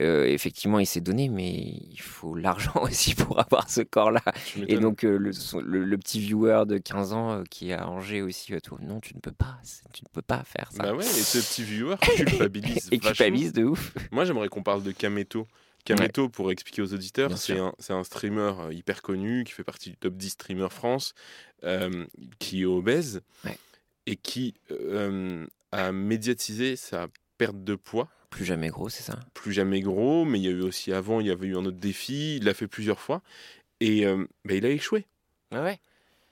euh, effectivement, il s'est donné, mais il faut l'argent aussi pour avoir ce corps-là. Et donc, euh, le, son- le- le petit viewer de 15 ans euh, qui est à Angers aussi, tout, non, tu ne peux pas, tu ne peux pas faire ça. Bah ouais, et ce petit viewer culpabilise Et culpabilise de ouf. Moi, j'aimerais qu'on parle de Kameto. Kameto, pour expliquer aux auditeurs, c'est un, c'est un streamer euh, hyper connu qui fait partie du top 10 streamer France, euh, qui est obèse Ouais. et qui euh, a médiatisé sa perte de poids. Plus jamais gros, c'est ça? Plus jamais gros, mais il y a eu aussi avant, il y avait eu un autre défi, il l'a fait plusieurs fois et euh, bah, il a échoué. Ouais, ouais.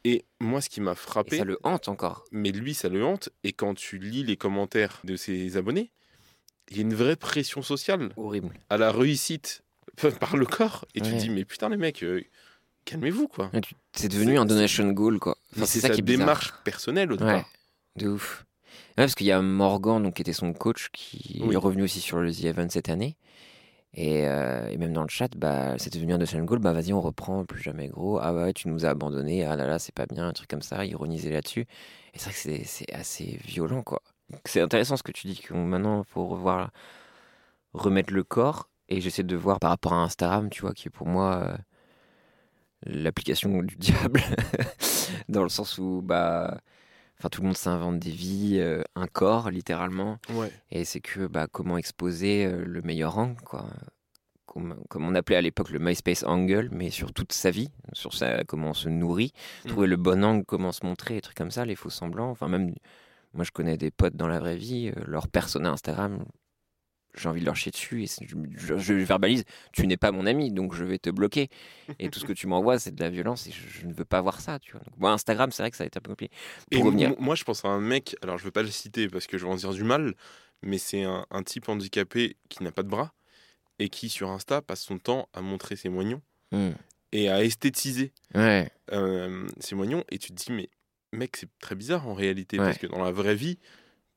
Et moi, ce qui m'a Et frappé, ça le hante encore. mais lui, ça le hante. Et quand tu lis les commentaires de ses abonnés, il y a une vraie pression sociale Horrible. à la réussite par le corps. Et tu te dis, mais putain, les mecs, euh, calmez-vous, quoi. C'est devenu un donation goal, quoi. Enfin, c'est ça sa qui est bizarre. démarche personnelle au Ouais, départ. de ouf. Ouais, parce qu'il y a Morgan, donc, qui était son coach, qui Oui. est revenu aussi sur le The Event cette année. Et, euh, et même dans le chat, bah, c'était devenu un donation goal. Bah, vas-y, on reprend, plus jamais gros. Ah ouais, tu nous as abandonnés. Ah là là, c'est pas bien, un truc comme ça. Ironiser là-dessus. Et c'est vrai que c'est- c'est assez violent, quoi. C'est intéressant ce que tu dis, que maintenant, il faut revoir, remettre le corps. Et j'essaie de voir par rapport à Instagram, tu vois, qui est pour moi euh, l'application du diable. dans le sens où, bah. Enfin, tout le monde s'invente des vies, euh, un corps, littéralement. Ouais. Et c'est que bah, comment exposer euh, le meilleur angle, quoi. Comme, comme on appelait à l'époque le MySpace angle, mais sur toute sa vie, sur sa, comment on se nourrit, Mm. trouver le bon angle, comment se montrer, des trucs comme ça, les faux semblants. Enfin, même, moi je connais des potes dans la vraie vie, euh, leur persona Instagram, j'ai envie de leur chier dessus et je, verbalise, tu n'es pas mon ami, donc je vais te bloquer. Et tout ce que tu m'envoies, c'est de la violence et je, je ne veux pas voir ça, tu vois. Donc, moi, Instagram, c'est vrai que ça a été un peu compliqué. Et Pour revenir. mo- moi, je pense à un mec, alors je veux pas le citer parce que je vais en dire du mal, mais c'est un, un type handicapé qui n'a pas de bras et qui, sur Insta, passe son temps à montrer ses moignons Hmm. et à esthétiser Ouais, euh, ses moignons. Et tu te dis, mais mec, c'est très bizarre en réalité Ouais. parce que dans la vraie vie,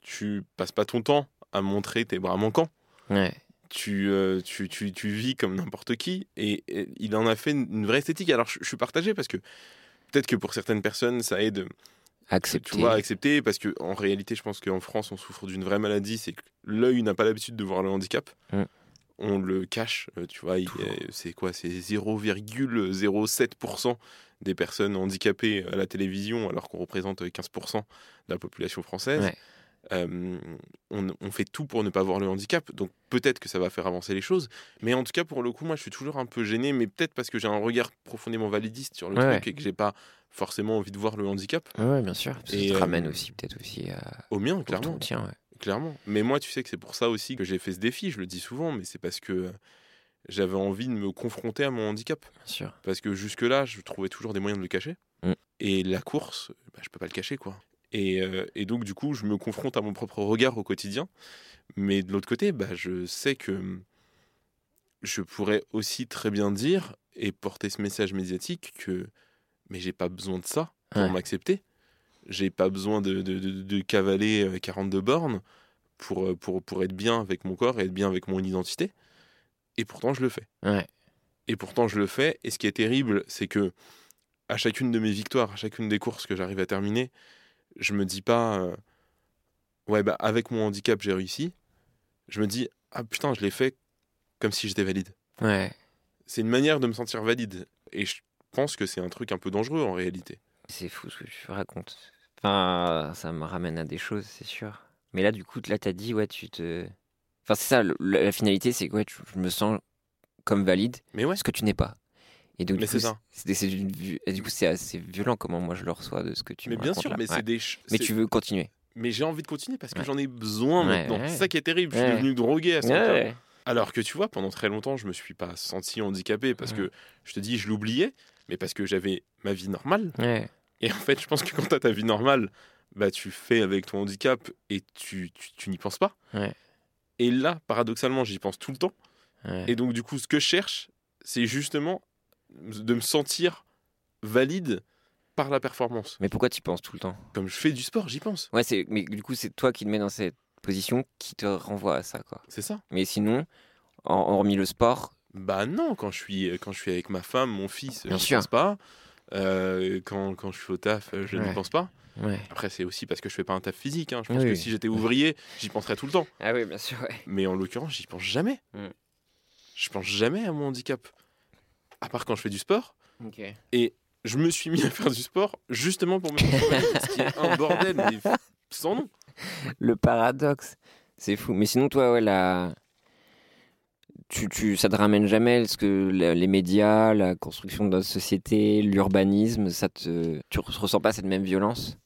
tu passes pas ton temps à montrer tes bras manquants. ouais. tu, euh, tu, tu, tu vis comme n'importe qui et, et il en a fait une, une vraie esthétique. Alors je, je suis partagé parce que peut-être que pour certaines personnes ça aide Accepter. tu vois, accepter parce que en réalité je pense qu'en France on souffre d'une vraie maladie, c'est que l'œil n'a pas l'habitude de voir le handicap. Mm. On le cache, euh, tu vois, c'est quoi C'est 0,07% des personnes handicapées à la télévision alors qu'on représente 15% de la population française. Ouais. Euh, on, on fait tout pour ne pas voir le handicap, donc peut-être que ça va faire avancer les choses. Mais en tout cas, pour le coup, moi, je suis toujours un peu gêné, mais peut-être parce que j'ai un regard profondément validiste sur le Ouais. truc et que j'ai pas forcément envie de voir le handicap Ouais, bien sûr. Ça te euh, ramène aussi, peut-être aussi à. au mien, clairement, ton tien, ouais, clairement. Mais moi, tu sais que c'est pour ça aussi que j'ai fait ce défi. Je le dis souvent, mais c'est parce que j'avais envie de me confronter à mon handicap. bien sûr. Parce que jusque-là, je trouvais toujours des moyens de le cacher. Mm. Et la course, bah, je peux pas le cacher, quoi. Et, euh, et donc, du coup, je me confronte à mon propre regard au quotidien. Mais de l'autre côté, bah, je sais que je pourrais aussi très bien dire et porter ce message médiatique que mais j'ai pas besoin de ça pour Ouais. m'accepter. J'ai pas besoin de, de, de- de cavaler euh, 42 bornes pour, euh, pour, pour être bien avec mon corps et être bien avec mon identité. Et pourtant, je le fais. Ouais. Et pourtant, je le fais. Et ce qui est terrible, c'est que à chacune de mes victoires, à chacune des courses que j'arrive à terminer, je me dis pas, euh, ouais, bah, avec mon handicap, j'ai réussi. Je me dis, ah putain, je l'ai fait comme si j'étais valide. Ouais. C'est une manière de me sentir valide. Et je pense que c'est un truc un peu dangereux en réalité. C'est fou ce que tu racontes. Enfin, ça me ramène à des choses, c'est sûr. Mais là, du coup, là, t'as dit, ouais, tu te. Enfin, c'est ça, le- la, finalité, c'est que ouais, tu- je me sens comme valide, Mais ouais, ce que tu n'es pas. Et donc, Mais du coup, c'est une et du coup, c'est assez violent comment moi je le reçois de ce que tu mais me bien sûr, là. mais Ouais. c'est des. ch- Mais c'est- tu veux continuer. Mais j'ai envie de continuer parce que Ouais. j'en ai besoin maintenant. C'est ça qui est terrible. Je suis devenu drogué à ce moment-là. Ouais. Alors que tu vois, pendant très longtemps, je me suis pas senti handicapé parce que je te dis, je l'oubliais, mais parce que j'avais ma vie normale. Et en fait, je pense que quand tu as ta vie normale, bah, tu fais avec ton handicap et tu, tu, tu n'y penses pas. Ouais. Et là, paradoxalement, j'y pense tout le temps. Ouais. Et donc, du coup, ce que je cherche, c'est justement de me sentir valide par la performance. Mais pourquoi tu penses tout le temps? Comme je fais du sport, j'y pense. Ouais, c'est mais du coup c'est toi qui te mets dans cette position qui te renvoie à ça quoi. C'est ça. Mais sinon, en, hormis le sport, Bah non, quand je suis, quand je suis avec ma femme, mon fils, Bien je sûr. pense pas. Euh, quand, quand je suis au taf, je n'y Ouais. pense pas. ouais. Après, c'est aussi parce que je fais pas un taf physique. hein. Je pense Oui, que si j'étais ouvrier, j'y penserais tout le temps. Ah oui, bien sûr. Ouais. Mais en l'occurrence, j'y pense jamais. Mm. Je pense jamais à mon handicap. À part quand je fais du sport. Ok. Je me suis mis à faire du sport justement pour me ce qui est un bordel, mais sans nom. Le paradoxe, c'est fou. Mais sinon toi, ouais, la... tu, tu, ça te ramène jamais ce que la- les médias, la construction de notre société, l'urbanisme, ça te, tu re- ressens pas cette même violence?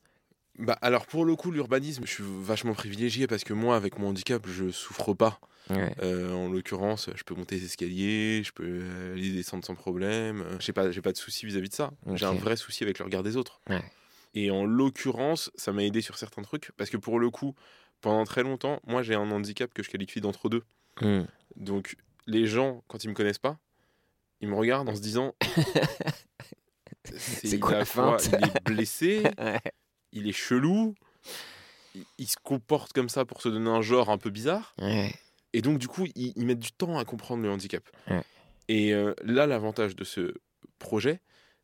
Bah alors pour le coup, l'urbanisme, je suis vachement privilégié parce que moi, avec mon handicap, je souffre pas. Ouais. Euh, en l'occurrence, je peux monter les escaliers, je peux aller descendre sans problème. Euh, J'ai pas, j'ai pas de souci vis-à-vis de ça. J'ai un vrai souci avec le regard des autres. Ouais. Et en l'occurrence, ça m'a aidé sur certains trucs parce que pour le coup, pendant très longtemps, moi j'ai un handicap que je qualifie d'entre deux. Hmm. Donc les gens, quand ils me connaissent pas, ils me regardent en se disant C'est quoi la feinte? Il est blessé, Ouais. il est chelou, il, il se comporte comme ça pour se donner un genre un peu bizarre. Ouais. Et donc, du coup, ils, ils mettent du temps à comprendre le handicap. Ouais. Et euh, là, l'avantage de ce projet,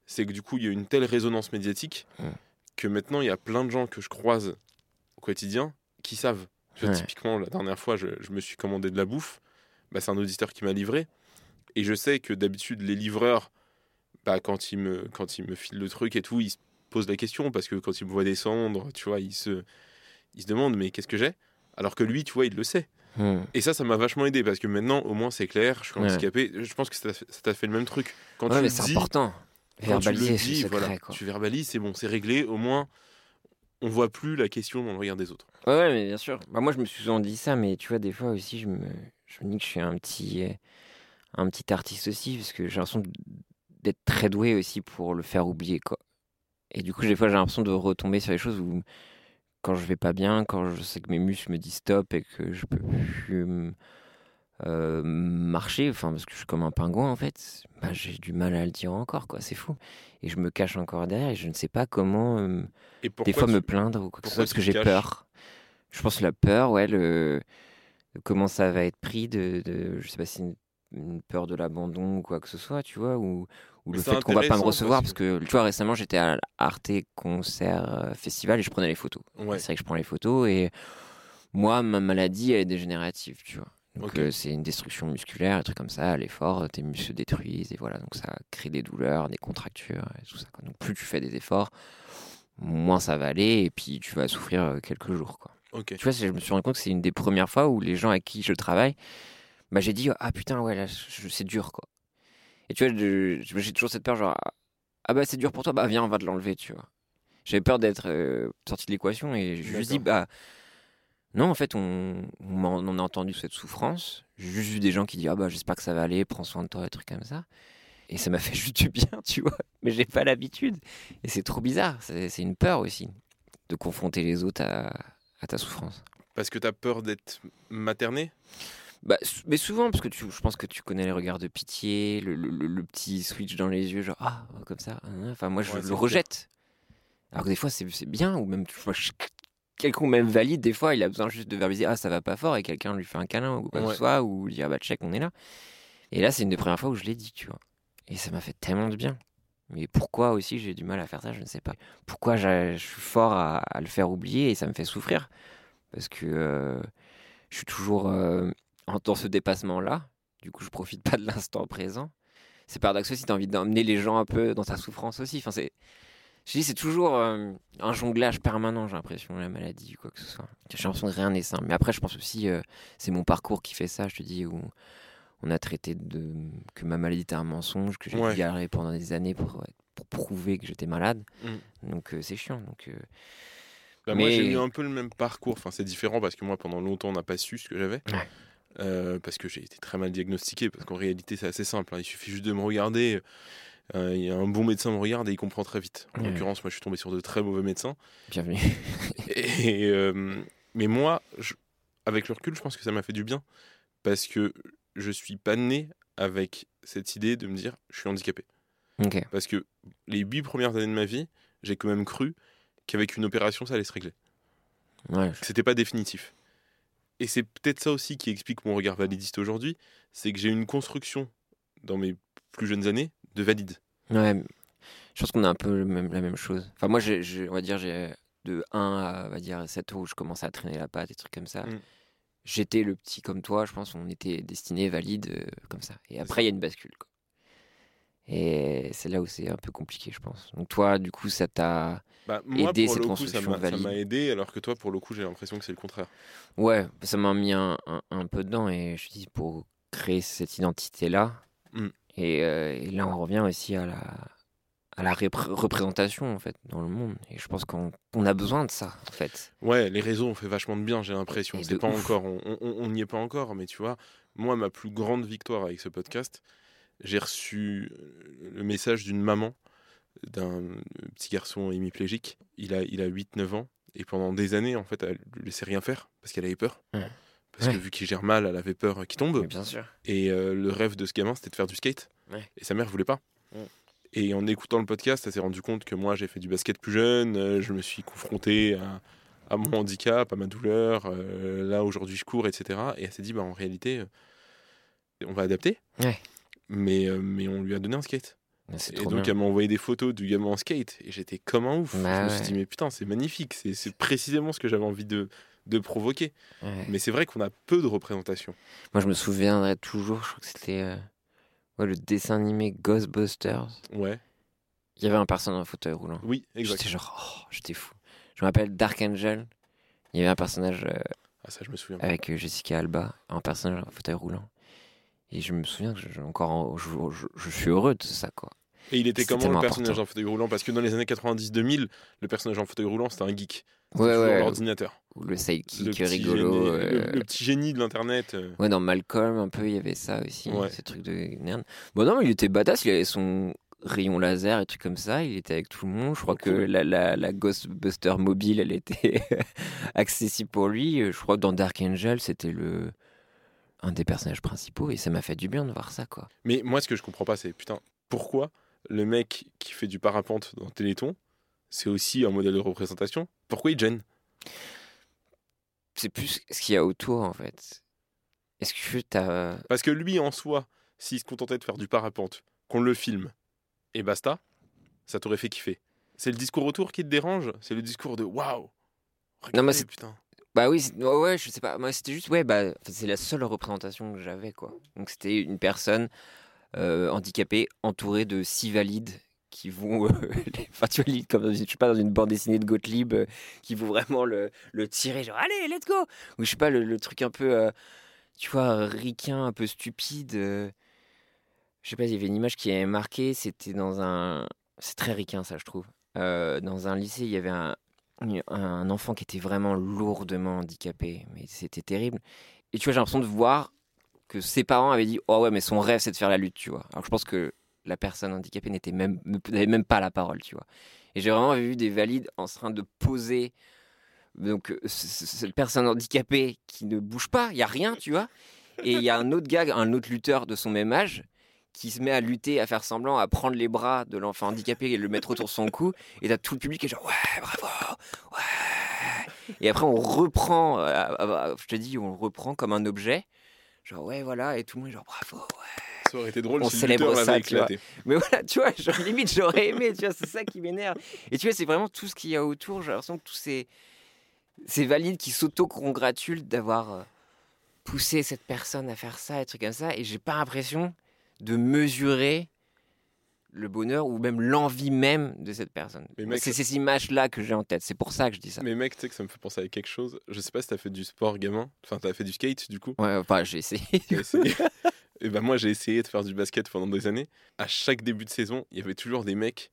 c'est que du coup, il y a une telle résonance médiatique que maintenant, il y a plein de gens que je croise au quotidien qui savent. Tu vois, Ouais. Typiquement, la dernière fois, je, je me suis commandé de la bouffe. Bah, c'est un auditeur qui m'a livré. Et je sais que d'habitude, les livreurs, bah, quand, ils me, quand ils me filent le truc et tout, ils se posent la question parce que quand ils me voient descendre, tu vois, ils se, ils se demandent mais qu'est-ce que j'ai? Alors que lui, tu vois, il le sait. Hmm. Et ça, ça m'a vachement aidé parce que maintenant, au moins, c'est clair, je suis Ouais. handicapé. Je pense que ça t'a fait, le même truc. Quand Ouais, tu mais c'est important. quand tu le Verbaliser dis, ce secret, voilà, quoi. tu verbalises, c'est bon, c'est réglé. Au moins, on voit plus la question dans le regard des autres. Ouais, mais bien sûr. Bah, moi, je me suis souvent dit ça, mais tu vois, des fois aussi, je me, je me dis que je suis un petit, un petit artiste aussi, parce que j'ai l'impression d'être très doué aussi pour le faire oublier, quoi. Et du coup, des fois, j'ai l'impression de retomber sur les choses où, quand je vais pas bien, quand je sais que mes muscles me disent stop et que je peux plus euh, marcher, enfin, parce que je suis comme un pingouin, en fait, bah, j'ai du mal à le dire encore, quoi. C'est fou. Et je me cache encore derrière et je ne sais pas comment. euh, Et des fois tu- me plaindre ou quoi que ce soit parce que j'ai peur. Je pense que la peur, ouais, le comment ça va être pris de, de je sais pas si une, une peur de l'abandon ou quoi que ce soit, tu vois, ou, le fait qu'on va pas me recevoir parce que tu vois récemment j'étais à l'Arte concert euh, festival et je prenais les photos. Ouais. C'est vrai que je prends les photos et moi ma maladie elle est dégénérative, tu vois. Donc euh, c'est une destruction musculaire, un truc comme ça, à l'effort, tes muscles se détruisent et voilà, donc ça crée des douleurs, des contractures et tout ça. quoi. Donc plus tu fais des efforts, moins ça va aller et puis tu vas souffrir euh, quelques jours quoi. Tu vois, je me suis rendu compte que c'est une des premières fois où les gens avec qui je travaille, bah j'ai dit ah putain ouais là c'est dur quoi. Et tu vois, j'ai toujours cette peur genre ah bah c'est dur pour toi, bah viens on va te l'enlever tu vois. J'avais peur d'être euh, sorti de l'équation et je me suis dit bah non en fait on, on, a entendu cette souffrance, j'ai juste vu des gens qui disent ah bah j'espère que ça va aller, prends soin de toi, des trucs comme ça. Et ça m'a fait juste du bien, tu vois. Mais j'ai pas l'habitude. Et c'est trop bizarre. C'est une peur aussi de confronter les autres à, à ta souffrance. Parce que tu as peur d'être materné? Bah, mais souvent, parce que tu, je pense que tu connais les regards de pitié, le, le- le- le petit switch dans les yeux, genre ah, comme ça. hein. Enfin, moi, je Ouais, le rejette. Alors que des fois, c'est bien, ou même, tu vois, je- quelqu'un même valide, des fois, il a besoin juste de verbaliser ah, ça va pas fort, et quelqu'un lui fait un câlin ou quoi que ce soit, ou dire bah, check, on est là. Et là, c'est une des premières fois où je l'ai dit, tu vois. Et ça m'a fait tellement de bien. Mais pourquoi aussi j'ai du mal à faire ça, je ne sais pas. Pourquoi je suis fort à, le faire oublier et ça me fait souffrir? Parce que euh, je suis toujours euh, dans ce dépassement-là. Du coup, je profite pas de l'instant présent. C'est paradoxal si tu as envie d'emmener les gens un peu dans ta souffrance aussi. Enfin, c'est, je dis, c'est toujours euh, un jonglage permanent, j'ai l'impression, la maladie ou quoi que ce soit. J'ai l'impression que rien n'est simple. Mais après, je pense aussi, c'est mon parcours qui fait ça, je te dis, on a traité de que ma maladie était un mensonge, que j'ai Ouais. galéré pendant des années pour, pour prouver que j'étais malade. Mm. Donc euh, c'est chiant. Donc, euh, Bah, Moi, j'ai eu un peu le même parcours. Enfin, c'est différent parce que moi, pendant longtemps, on n'a pas su ce que j'avais. Ouais. Euh, parce que j'ai été très mal diagnostiqué. Parce qu'en réalité, c'est assez simple. hein. Il suffit juste de me regarder. Il y a un bon médecin me regarde et il comprend très vite. En Ouais. l'occurrence, moi, je suis tombé sur de très mauvais médecins. Bienvenue. Et, mais moi, je- avec le recul, je pense que ça m'a fait du bien parce que je suis pas né avec cette idée de me dire je suis handicapé. Parce que les huit premières années de ma vie, j'ai quand même cru qu'avec une opération, ça allait se régler. Ouais. C'était pas définitif. Et c'est peut-être ça aussi qui explique mon regard validiste aujourd'hui, c'est que j'ai une construction dans mes plus jeunes années de valide. Ouais, je pense qu'on a un peu le même- la même chose. Enfin, moi, on va dire, j'ai de 1 à on va dire 7 ans où je commençais à traîner la patte, des trucs comme ça. Mm. J'étais le petit comme toi, je pense, on était destiné valide euh, comme ça. Et après, il y a une bascule. quoi. Et c'est là où c'est un peu compliqué, je pense. Donc, toi, du coup, ça t'a. Bah, moi, Aider pour cette le coup, construction m'a ça valide. m'a aidé, alors que toi, pour le coup, j'ai l'impression que c'est le contraire. Ouais, ça m'a mis un, un- un peu dedans. Et je dis, pour créer cette identité-là. Mm. Et, euh, et là, on revient aussi à la, à la repré- représentation, en fait, dans le monde. Et je pense qu'on on a besoin de ça, en fait. Ouais, les réseaux ont fait vachement de bien, j'ai l'impression. C'est pas ouf. encore, on n'y est pas encore, mais tu vois, moi, ma plus grande victoire avec ce podcast, j'ai reçu euh, le message d'une maman d'un petit garçon hémiplégique. Il a, il a 8-9 ans, et pendant des années, en fait, elle lui laissait rien faire parce qu'elle avait peur. Ouais. Parce Ouais. que vu qu'il gère mal, elle avait peur qu'il tombe. Mais bien sûr. Et euh, le rêve de ce gamin, c'était de faire du skate. Ouais. Et sa mère voulait pas. Et en écoutant le podcast, elle s'est rendue compte que moi, j'ai fait du basket plus jeune. euh, je me suis confronté à, à mon handicap, à ma douleur. euh, là, aujourd'hui, je cours, etc. Et elle s'est dit, bah, en réalité, euh, on va adapter. Ouais. Mais, mais on lui a donné un skate. Et donc, bien. elle m'a envoyé des photos du gamin en skate. Et j'étais comme un ouf. Bah je me suis ouais. dit, mais putain, c'est magnifique. C'est précisément ce que j'avais envie de, de provoquer. Ouais. Mais c'est vrai qu'on a peu de représentation. Moi, je me souviendrai toujours, je crois que c'était euh, ouais, le dessin animé Ghostbusters. Ouais. Il y avait un personnage en fauteuil roulant. Oui, exact. J'étais genre, oh, j'étais fou. Je me rappelle Dark Angel. Il y avait un personnage euh, Ah, ça, je me souviens. avec euh, Jessica Alba, un personnage en fauteuil roulant. Et je me souviens que je, encore, en- je, je- je suis heureux de ça, quoi. Et il était comment le personnage important. en fauteuil roulant? Parce que dans les années 90-2000, le personnage en fauteuil roulant, c'était un geek. Ouais, ouais. L'ordinateur. Ou le sidekick Le rigolo. génie- euh, le, le petit génie de l'internet. euh. Ouais, dans Malcolm, un peu, il y avait ça aussi, Ouais. ces trucs de nerd. Bon, non, mais il était badass, il avait son rayon laser et trucs comme ça, il était avec tout le monde. Je crois que la, la, la Ghostbuster mobile, elle était accessible pour lui. Je crois que dans Dark Angel, c'était le un des personnages principaux et ça m'a fait du bien de voir ça, quoi. Mais moi, ce que je comprends pas, c'est putain, pourquoi le mec qui fait du parapente dans Téléthon, c'est aussi un modèle de représentation Pourquoi il gêne C'est plus ce qu'il y a autour, en fait. Est-ce que t'as... Parce que lui, en soi, s'il se contentait de faire du parapente, qu'on le filme, et basta, ça t'aurait fait kiffer. C'est le discours autour qui te dérange? C'est le discours de waouh Non, mais c'est- putain. Bah oui, ouais, je sais pas. Moi, c'était juste, ouais, bah, c'est la seule représentation que j'avais, quoi. Donc, c'était une personne euh, handicapée entourée de six valides qui vont, euh, les- limite comme je sais pas, dans une bande dessinée de Gottlieb, euh, qui vont vraiment le, tirer, genre, allez, let's go! Ou je sais pas, le, truc un peu, euh, tu vois, ricain, un peu stupide. euh, je sais pas, il y avait une image qui avait marqué, c'était dans un. C'est très ricain, ça, je trouve. Dans un lycée, il y avait un, un enfant qui était vraiment lourdement handicapé, mais c'était terrible. Et tu vois, j'ai l'impression de voir que ses parents avaient dit Oh ouais, mais son rêve, c'est de faire la lutte, tu vois. Alors je pense que la personne handicapée n'était même, n'avait même pas la parole, tu vois. Et j'ai vraiment vu des valides en train de poser. Donc, euh, cette personne handicapée qui ne bouge pas, il y a rien, tu vois. Et il y a un autre gars, un autre lutteur de son même âge, qui se met à lutter, à faire semblant, à prendre les bras de l'enfant handicapé et le mettre autour de son cou. Et t'as tout le public qui est genre Ouais, bravo, ouais. Et après, on reprend, euh, je te dis, on le reprend comme un objet. Genre, ouais, voilà, et tout le monde est genre bravo, ouais. Ça aurait été drôle On si célèbre ça, tu vois. Mais voilà, tu vois, genre, limite, j'aurais aimé, tu vois, c'est ça qui m'énerve. Et tu vois, c'est vraiment tout ce qu'il y a autour. J'ai l'impression que tous ces, ces valides qui s'auto-congratulent d'avoir euh, poussé cette personne à faire ça, et trucs comme ça. Et j'ai pas l'impression de mesurer le bonheur ou même l'envie même de cette personne. C'est ces images-là que j'ai en tête. C'est pour ça que je dis ça. Mais mec, tu sais que ça me fait penser à quelque chose. Je sais pas si t'as fait du sport gamin. Enfin, t'as fait du skate du coup. Ouais, enfin, j'ai essayé. Essayé. Et ben moi j'ai essayé de faire du basket pendant des années. À chaque début de saison, il y avait toujours des mecs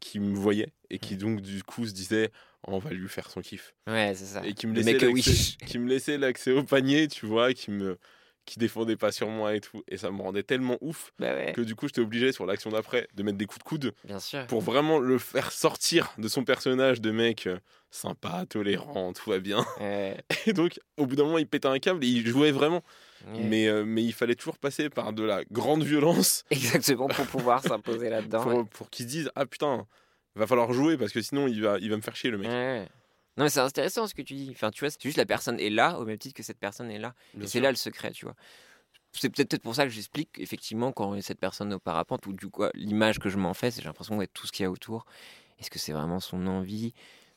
qui me voyaient et qui donc du coup se disaient Oh, on va lui faire son kiff Ouais, c'est ça. et qui me laissaient l'accès- qui me laissaient l'accès au panier, tu vois, qui me qui défendait pas sur moi et tout. Et ça me rendait tellement ouf Bah ouais, que du coup, j'étais obligé sur l'action d'après de mettre des coups de coude bien sûr. pour vraiment le faire sortir de son personnage de mec euh, sympa, tolérant, tout va bien. Ouais, Et donc, au bout d'un moment, il pétait un câble et il jouait vraiment. Ouais. Mais, euh, mais il fallait toujours passer par de la grande violence Exactement, pour pouvoir s'imposer là-dedans. pour, pour qu'ils se disent Ah putain, va falloir jouer parce que sinon il va, il va me faire chier le mec. Ouais. Non, mais c'est intéressant ce que tu dis. Enfin, tu vois, c'est juste la personne est là au même titre que cette personne est là. Bien Et c'est là le secret, tu vois. C'est peut-être peut-être pour ça que j'explique, effectivement, quand cette personne est au parapente, ou du coup, l'image que je m'en fais, c'est j'ai l'impression d'être tout ce qu'il y a autour. Est-ce que c'est vraiment son envie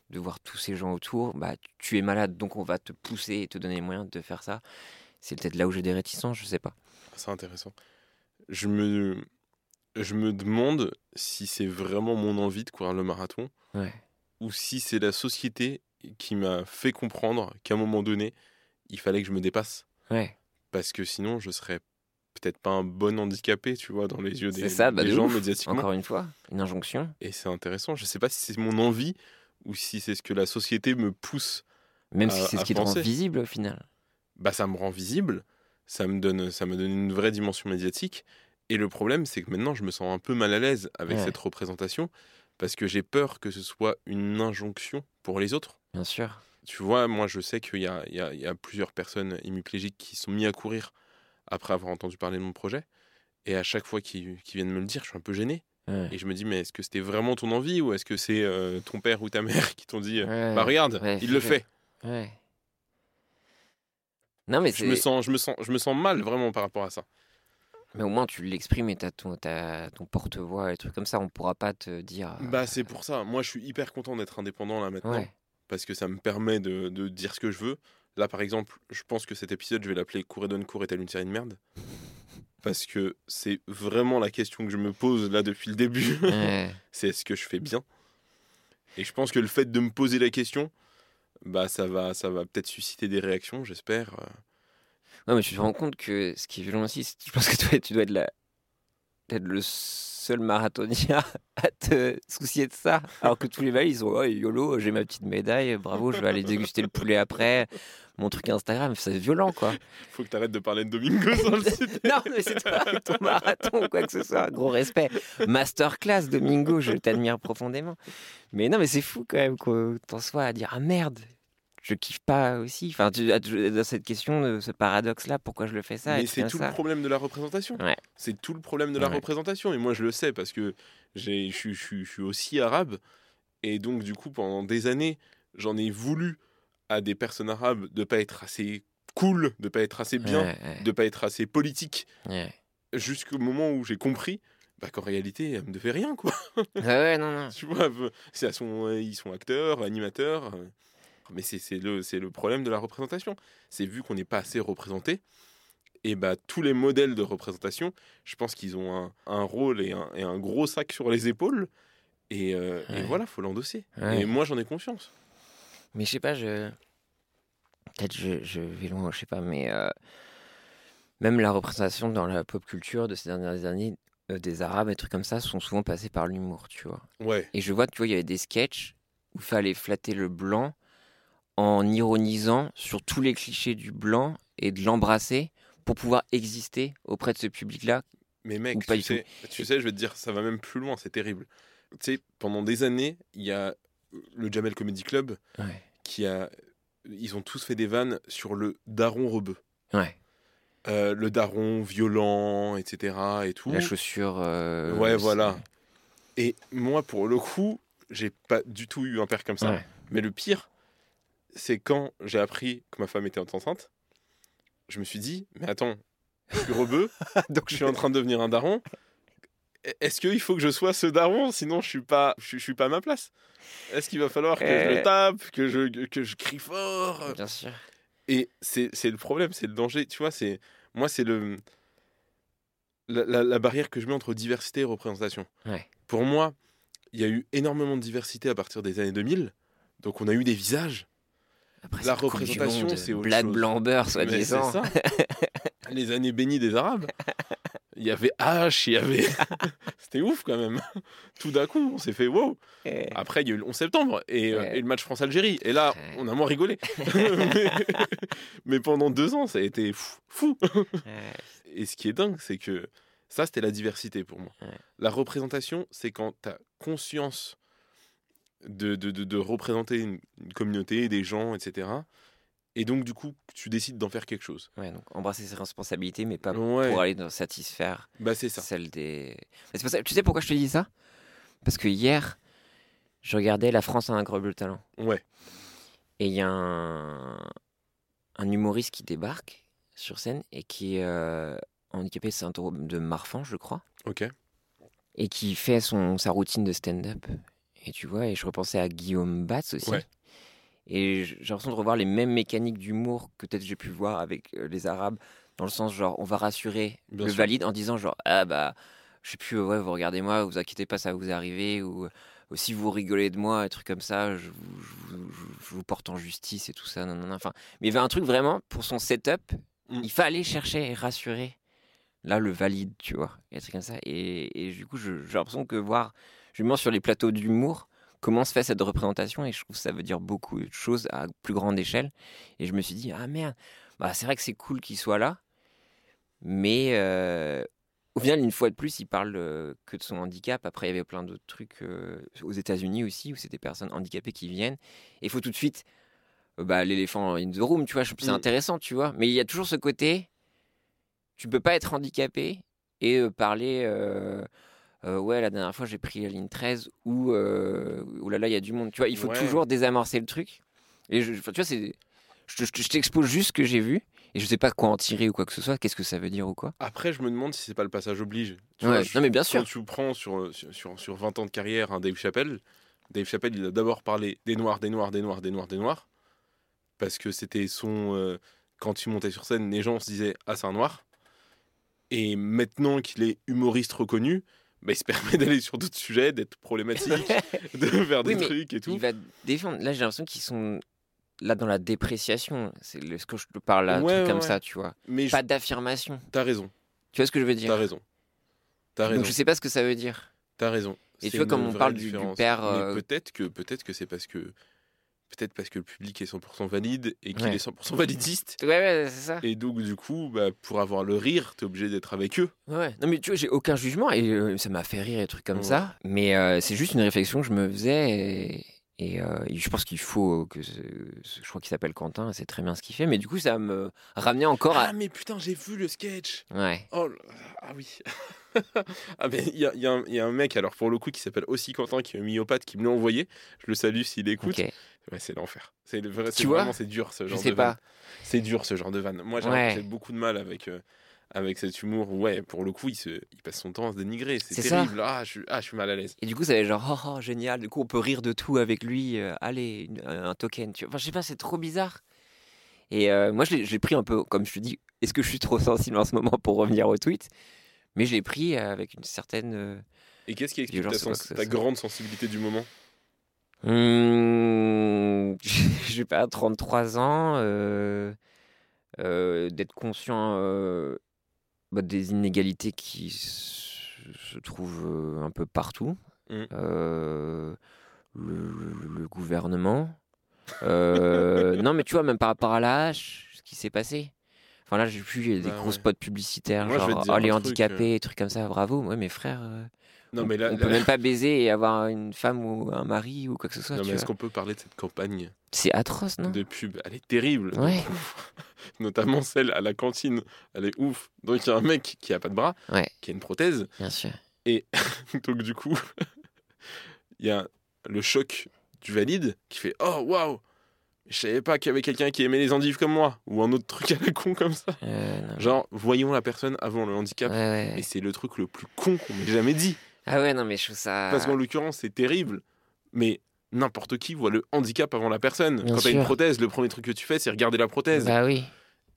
de voir tous ces gens autour? Bah, tu es malade, donc on va te pousser et te donner les moyens de faire ça. C'est peut-être là où j'ai des réticences, je sais pas. C'est intéressant. Je me, je me demande si c'est vraiment mon envie de courir le marathon Ouais. ou si c'est la société qui m'a fait comprendre qu'à un moment donné, il fallait que je me dépasse. Ouais. Parce que sinon, je serais peut-être pas un bon handicapé, tu vois, dans les yeux des, ça, bah, des de gens ouf. médiatiquement. Encore une fois, une injonction. Et c'est intéressant. Je sais pas si c'est mon envie ou si c'est ce que la société me pousse. Même À- si c'est ce qui te rend visible au final. Bah, ça me rend visible. Ça me donne, ça me donne une vraie dimension médiatique. Et le problème, c'est que maintenant, je me sens un peu mal à l'aise avec Ouais. cette représentation parce que j'ai peur que ce soit une injonction pour les autres. Bien sûr. Tu vois, moi, je sais qu'il y a, il y a- il y a plusieurs personnes hémiplégiques qui sont mis à courir après avoir entendu parler de mon projet. Et à chaque fois qu'ils viennent me le dire, je suis un peu gêné. Ouais. Et je me dis, mais est-ce que c'était vraiment ton envie ou est-ce que c'est euh, ton père ou ta mère qui t'ont dit, euh, Ouais. bah regarde, il le fait. Ouais. Non, mais Je me, sens, je, me sens, je me sens mal vraiment par rapport à ça. Mais au moins tu l'exprimes et t'as ton, t'as ton porte-voix et trucs comme ça, on pourra pas te dire. euh, Bah, c'est pour ça. Moi, je suis hyper content d'être indépendant là maintenant. Ouais. Parce que ça me permet de, de dire ce que je veux. Là, par exemple, je pense que cet épisode, je vais l'appeler Couredon Cour est-elle une série de merde? Parce que c'est vraiment la question que je me pose là depuis le début. Ouais. c'est est-ce que je fais bien? Et je pense que le fait de me poser la question, bah, ça va, ça va peut-être susciter des réactions, j'espère. Euh, Non, mais tu te rends compte que ce qui est violent aussi, je pense que toi, tu dois être, être le seul marathonien à te soucier de ça. Alors que tous les valides, ils sont oh, YOLO, j'ai ma petite médaille, bravo, je vais aller déguster le poulet après. Mon truc Instagram, c'est violent quoi. Faut que tu arrêtes de parler de Domingo sur le site. non, mais c'est toi avec ton marathon ou quoi que ce soit. Gros respect. Masterclass, Domingo, je t'admire profondément. Mais non, mais c'est fou quand même que t'en sois à dire Ah merde, je kiffe pas aussi. Enfin, tu, à- dans cette question, de ce paradoxe-là, pourquoi je le fais ça Mais c'est tout ça. le problème de la représentation. Ouais. C'est tout le problème de la Ouais. représentation. Et moi, je le sais parce que j'ai- je suis- aussi arabe. Et donc, du coup, pendant des années, j'en ai voulu à des personnes arabes de pas être assez cool, de pas être assez bien, Ouais, de pas être assez politique, jusqu'au moment où j'ai compris bah, qu'en réalité, elle me devait rien, quoi. Ouais, ouais, non, non. tu vois, c'est à son- ils sont acteurs, animateurs. Mais c'est le, le problème de la représentation. C'est vu qu'on n'est pas assez représenté, et bah, tous les modèles de représentation, je pense qu'ils ont un, un rôle et un, et un gros sac sur les épaules. Et, euh, et Ouais. voilà, faut l'endosser. Ouais. Et moi, j'en ai confiance. Mais je sais pas, je. Peut-être je, je vais loin, je sais pas, mais. euh, Même la représentation dans la pop culture de ces dernières années euh, des Arabes et trucs comme ça sont souvent passés par l'humour, tu vois. Ouais. Et je vois, tu vois, il y avait des sketchs où il fallait flatter le blanc en ironisant sur tous les clichés du blanc et de l'embrasser pour pouvoir exister auprès de ce public-là. Mais mec, tu sais, tu sais, je vais te dire, ça va même plus loin, c'est terrible. Tu sais, pendant des années, il y a le Jamel Comedy Club Ouais. qui a. Ils ont tous fait des vannes sur le daron rebeu. Ouais. Euh, le daron violent, etc. et tout. La chaussure. euh, Ouais, voilà. Et moi, pour le coup, j'ai pas du tout eu un père comme ça. Ouais. Mais le pire, c'est quand j'ai appris que ma femme était enceinte, je me suis dit, mais attends, je suis rebeu, donc je suis en train de devenir un daron. Est-ce qu'il faut que je sois ce daron? Sinon, je suis pas, je, suis- je suis pas à ma place. Est-ce qu'il va falloir que je Euh. le tape, que je, que je crie fort? Bien sûr. Et c'est c'est le problème, c'est le danger. Tu vois, c'est moi, c'est le la, la- la barrière que je mets entre diversité et représentation. Ouais. Pour moi, il y a eu énormément de diversité à partir des années 2000. Donc, on a eu des visages. Après, La représentation, c'est Black blanc beurre, soi-disant. Les années bénies des Arabes. il y avait H, il y avait. C'était ouf quand même. Tout d'un coup, on s'est fait wow. Après, il y a eu le 11 septembre et, euh, et le match France-Algérie. Et là, on a moins rigolé. mais, mais pendant deux ans, ça a été fou. fou. Et ce qui est dingue, c'est que ça, c'était la diversité pour moi. La représentation, c'est quand tu as conscience de, de, de- de représenter une, une communauté, des gens, etc. Et donc, du coup, tu décides d'en faire quelque chose. Ouais, donc embrasser ses responsabilités, mais pas Ouais. pour aller dans satisfaire Bah, c'est ça. celle des. Mais c'est pour ça- Tu sais pourquoi je te dis ça? Parce que hier, je regardais La France a un incroyable talent. Ouais. Et il y a un... un humoriste qui débarque sur scène et qui est euh, handicapé syndrome de Marfan, je crois, Ok. et qui fait son, sa routine de stand-up. Et tu vois, et je repensais à Guillaume Batz aussi. Ouais. Et j'ai l'impression de revoir les mêmes mécaniques d'humour que peut-être j'ai pu voir avec euh, les Arabes, dans le sens genre on va rassurer Bien le sûr. valide en disant genre ah bah je sais plus ouais vous regardez moi vous inquiétez pas ça va vous arriver ou euh, si vous rigolez de moi un truc comme ça je vous, je vous- je vous- je vous porte en justice et tout ça non, non, non. enfin mais il y avait un truc vraiment pour son setup Mm. il fallait chercher et rassurer là le valide tu vois et un truc comme ça et, et du coup j'ai l'impression que voir justement sur les plateaux d'humour comment se fait cette représentation et je trouve que ça veut dire beaucoup de choses à plus grande échelle. Et je me suis dit ah merde bah c'est vrai que c'est cool qu'il soit là mais euh, au final une fois de plus il parle euh, que de son handicap. Après il y avait plein d'autres trucs euh, aux États-Unis aussi où c'est des personnes handicapées qui viennent. Et il faut tout de suite euh, bah, l'éléphant in the room tu vois c'est Mm. intéressant tu vois. Mais il y a toujours ce côté tu peux pas être handicapé et parler euh, euh, ouais la dernière fois j'ai pris la ligne 13 ou euh, oh là là il y a du monde tu vois il faut Ouais. toujours désamorcer le truc et je, tu vois c'est je, te- je t'expose juste ce que j'ai vu et je sais pas quoi en tirer ou quoi que ce soit qu'est-ce que ça veut dire ou quoi Après, je me demande si c'est pas le passage oblige. Tu Ouais, vois, je- non, mais bien Quand sûr. tu prends sur, sur, sur, sur 20 ans de carrière un Dave Chappelle, Dave Chappelle, il a d'abord parlé des noirs, des noirs, des noirs, des noirs, des noirs. Parce que c'était son. euh, quand tu montais sur scène, les gens se disaient Ah, c'est un noir. Et maintenant qu'il est humoriste reconnu, bah, il se permet d'aller sur d'autres sujets, d'être problématique, de faire Oui, des trucs et tout. il va défendre là j'ai l'impression qu'ils sont là dans la dépréciation c'est ce que je te parle là un Ouais, truc ouais, comme ouais. ça tu vois Mais je- pas d'affirmation t'as raison, tu vois ce que je veux dire? T'as raison. T'as raison. donc je sais pas ce que ça veut dire T'as raison. Et tu vois, comme on parle du- père, euh, peut-être que peut-être que c'est parce que peut-être parce que le public est 100% valide et qu'il Ouais. est 100% validiste. ouais ouais c'est ça Et donc du coup, bah, pour avoir le rire, t'es obligé d'être avec eux. Ouais, non mais tu vois, j'ai aucun jugement et euh, ça m'a fait rire et des trucs comme Ouais. ça. Mais euh, c'est juste une réflexion que je me faisais et, et, euh, et je pense qu'il faut que ce- ce- je crois qu'il s'appelle Quentin, c'est très bien ce qu'il fait. Mais du coup, ça me ramenait encore Ah à. mais putain, j'ai vu le sketch. Ouais. Oh ah oui. ah mais il y a, il y a un- il y a un mec alors pour le coup qui s'appelle aussi Quentin qui est myopathe qui me l'a envoyé. Je le salue s'il écoute. Ouais, c'est l'enfer. C'est vrai. Tu C'est vois vraiment c'est dur ce Je genre sais de pas. C'est dur ce genre de vanne. Moi j'ai Ouais. beaucoup de mal avec. euh, avec cet humour, ouais, pour le coup, il, se, il passe son temps à se dénigrer. C'est ça. terrible. Ah je, suis- ah, je suis mal à l'aise. Et du coup, ça avait genre oh, oh, génial. Du coup, on peut rire de tout avec lui. euh, allez, une- un token. Tu vois. Enfin, je sais pas, c'est trop bizarre. Et euh, moi, je je l'ai pris un peu, comme je te dis, est-ce que je suis trop sensible en ce moment pour revenir au tweet? Mais je l'ai pris euh, avec une certaine. euh, Et qu'est-ce qui explique ta, sens- grande sensibilité du moment? Je sais pas, 33 ans, euh, euh, d'être conscient euh, bah, des inégalités qui se, trouvent un peu partout. Mm. Euh, le, le- gouvernement. Non, mais tu vois, même par rapport à l'âge, ce qui s'est passé. Enfin là, j'ai a des Bah, gros ouais. spots publicitaires, Moi, genre oh, les truc, handicapés, trucs comme ça. Bravo, ouais, mes frères. euh, Non, on, mais là, on là- peut même pas baiser et avoir une femme ou un mari ou quoi que ce soit. non, mais est-ce qu'on peut parler de cette campagne C'est atroce, non? de pub? Elle est terrible. Ouais. Notamment celle à la cantine. Elle est ouf. Donc il y a un mec qui a pas de bras, Ouais. qui a une prothèse. Bien sûr. Donc du coup, il y a le choc du valide qui fait Oh waouh Je savais pas qu'il y avait quelqu'un qui aimait les endives comme moi. Ou un autre truc à la con comme ça. Euh. Genre, voyons la personne avant le handicap. Ouais, ouais, ouais. Et c'est le truc le plus con qu'on m'ait jamais dit. Ah ouais, non, mais je trouve ça. Parce qu'en l'occurrence, c'est terrible. Mais n'importe qui voit le handicap avant la personne. Bien Quand t'as une prothèse, le premier truc que tu fais, c'est regarder la prothèse. Bah oui.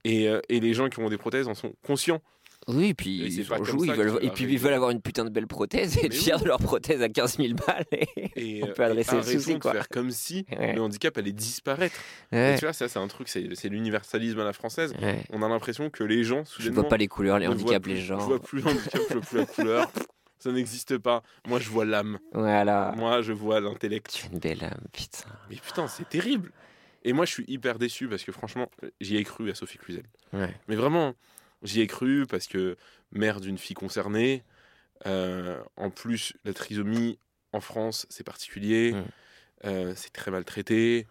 Et, euh, et les gens qui ont des prothèses en sont conscients. Oui, Et puis c'est ils jouent, ils veulent, et puis ils veulent avoir une putain de belle prothèse et être fiers oui. de leur prothèse à 15 000 balles. Et, Et, On euh, peut adresser et le souci, quoi. faire comme si Ouais. le handicap allait disparaître. Et tu vois, ça, c'est un truc, c'est l'universalisme à la française. Ouais. On a l'impression que les gens, Je soudainement, vois pas les couleurs, les handicaps, plus- les Je gens. vois plus le handicap, je vois plus la couleur. Ça n'existe pas. Moi, je vois l'âme. Voilà. Moi, je vois l'intellect. Tu es une belle âme, putain. Mais putain, c'est terrible. Et moi, je suis hyper déçu parce que franchement, j'y ai cru à Sophie Cluzel. Ouais. Mais vraiment, j'y ai cru parce que mère d'une fille concernée, euh, en plus, la trisomie en France, c'est particulier, Mm. euh, c'est très maltraité,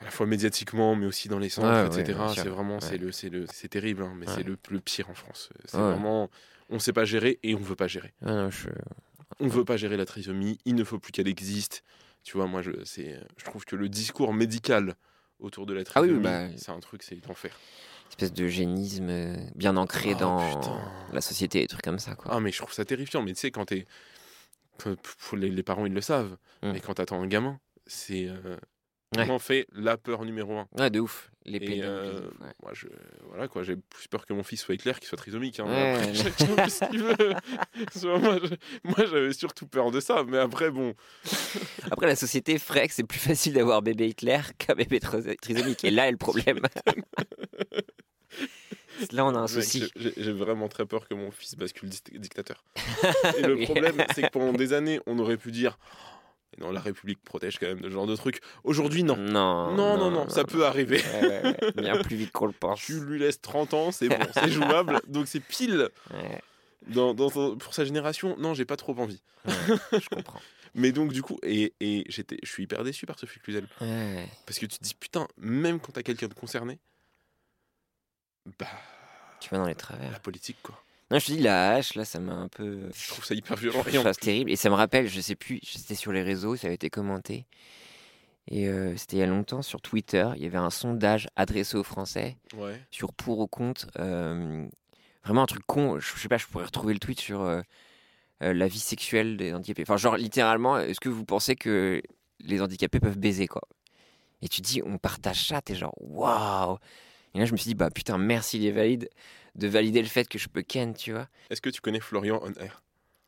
à la fois médiatiquement, mais aussi dans les centres, etc. c'est vraiment, Ouais. c'est le, c'est le, c'est terrible, hein, mais Ouais. c'est le, le pire en France. C'est vraiment, on sait pas gérer et on veut pas gérer. Ah non, je... On ne veut pas gérer la trisomie, il ne faut plus qu'elle existe. Tu vois, moi, je, c'est, je trouve que le discours médical autour de la Ah oui, trisomie, bah- c'est un truc, c'est l'enfer. Espèce de génisme euh, bien ancré Oh, dans putain. la société, des trucs comme ça, quoi. Ah, mais je trouve ça terrifiant. Mais tu sais, quand t'es. les, parents, ils le savent. Mm. Mais quand t'attends un gamin, c'est euh, Ouais. fait la peur numéro un? Ouais, de ouf. Les Et euh, de ouf, ouais. moi, je, voilà quoi, j'ai plus peur que mon fils soit éclair qu'il soit trisomique. hein. Ouais. Après, chacun fait ce qu'il veut. Soit moi, j'avais surtout peur de ça. Mais après, bon, Après, la société ferait que c'est plus facile d'avoir bébé Hitler qu'un bébé tris- trisomique. Et là est le problème. là, on a un souci. j'ai vraiment très peur que mon fils bascule dict- dictateur. Et le problème, c'est que pendant des années, on aurait pu dire. Non, la République protège quand même de ce genre de trucs. Aujourd'hui, non. Non, Non, non, non, ça peut arriver. Ouais. Bien plus vite qu'on le pense. Tu lui laisses 30 ans, c'est bon, c'est jouable. Donc c'est pile Ouais, dans, dans son- pour sa génération. Non, j'ai pas trop envie. ouais, je comprends. Mais donc du coup, et, et j'étais, je suis hyper déçu par Sophie Cluzel. Ouais. Parce que tu te dis, putain, même quand t'as quelqu'un de concerné, bah, Tu vas dans les travers. la politique quoi. Non, je te dis, la hache, là, ça m'a un peu. Je trouve ça hyper violent. Et trouve en ça terrible. Et ça me rappelle, je sais plus, c'était sur les réseaux, ça avait été commenté. Et euh, c'était il y a longtemps sur Twitter. Il y avait un sondage adressé aux Français Ouais. sur pour ou contre. euh, vraiment un truc con. Je je sais pas, je pourrais retrouver le tweet sur euh, la vie sexuelle des handicapés. Enfin, genre, littéralement, est-ce que vous pensez que les handicapés peuvent baiser, quoi? Et tu dis, on partage ça, t'es genre, waouh Et là, je me suis dit, bah putain, merci les valides de valider le fait que je peux ken, tu vois. Est-ce que tu connais Florian On Air,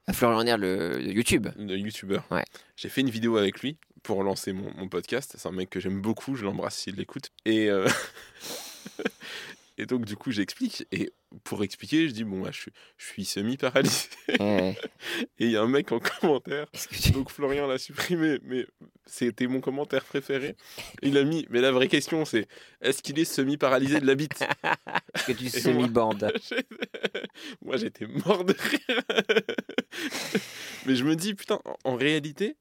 À Florian Air, le, le YouTube. le youtubeur Ouais. J'ai fait une vidéo avec lui pour lancer mon, mon podcast. C'est un mec que j'aime beaucoup, je l'embrasse s'il l'écoute. Et, euh, et donc du coup, j'explique. Et pour expliquer, je dis, bon, bah, je, suis- je suis semi-paralysé. Ouais. Et il y a un mec en commentaire. Tu- Donc Florian l'a supprimé, mais c'était mon commentaire préféré. Il a mis, mais la vraie question c'est, est-ce qu'il est semi-paralysé de la bite? Est-ce que tu semi-bandes? Moi j'étais mort de rire. mais je me dis, putain, en, en réalité,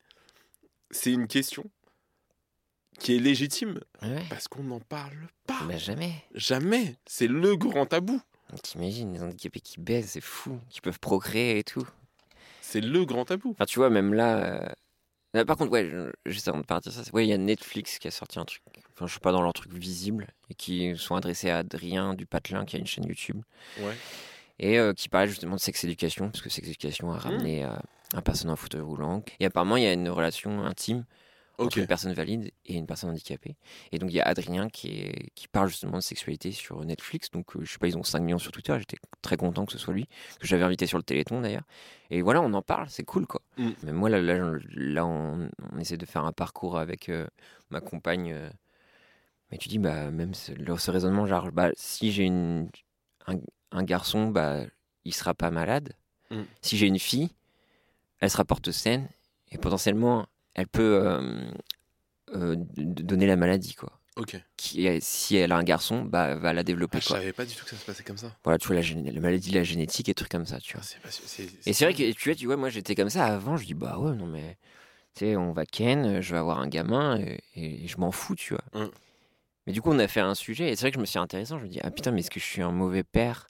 c'est une question qui est légitime Ouais. parce qu'on n'en parle pas. Bah jamais. Jamais. C'est le grand tabou. T'imagines, les handicapés qui baissent, c'est fou. Qui peuvent procréer et tout. C'est le grand tabou. Enfin, tu vois, même là. euh, là, par contre, ouais, juste avant de partir, ça, ouais, il y a Netflix qui a sorti un truc. Enfin, je suis pas dans leur truc visible et qui sont adressés à Adrien du Patelin qui a une chaîne YouTube Ouais. et euh, qui parlait justement de sex éducation parce que sex éducation a ramené euh, un personne en fauteuil roulant et apparemment il y a une relation intime Entre une personne valide et une personne handicapée. Et donc il y a Adrien qui, est, qui parle justement de sexualité sur Netflix. Donc euh, je sais pas, ils ont 5 millions sur Twitter. J'étais très content que ce soit lui, que j'avais invité sur le Téléthon d'ailleurs. Et voilà, on en parle, c'est cool quoi. Mm. Mais moi là, là, là, on, on essaie de faire un parcours avec euh, ma compagne. euh, mais tu dis, bah, même ce, raisonnement, genre, bah, si j'ai une, un, un garçon, bah, il sera pas malade. Mm. Si j'ai une fille, elle sera porte saine et potentiellement, elle peut euh, euh, donner la maladie, quoi. Ok. Qui, si elle a un garçon, bah, elle va la développer, Ah, je quoi. savais pas du tout que ça se passait comme ça. Voilà, tu vois, la, la maladie de la génétique et trucs comme ça, tu vois. Ah, c'est pas- c'est- Et c'est vrai que tu vois, tu vois, moi j'étais comme ça avant, je dis bah ouais, non mais tu sais, on va ken, je vais avoir un gamin et, et je m'en fous, tu vois. Hum. Mais du coup, on a fait un sujet et c'est vrai que je me suis intéressant, je me dis ah putain, mais est-ce que je suis un mauvais père?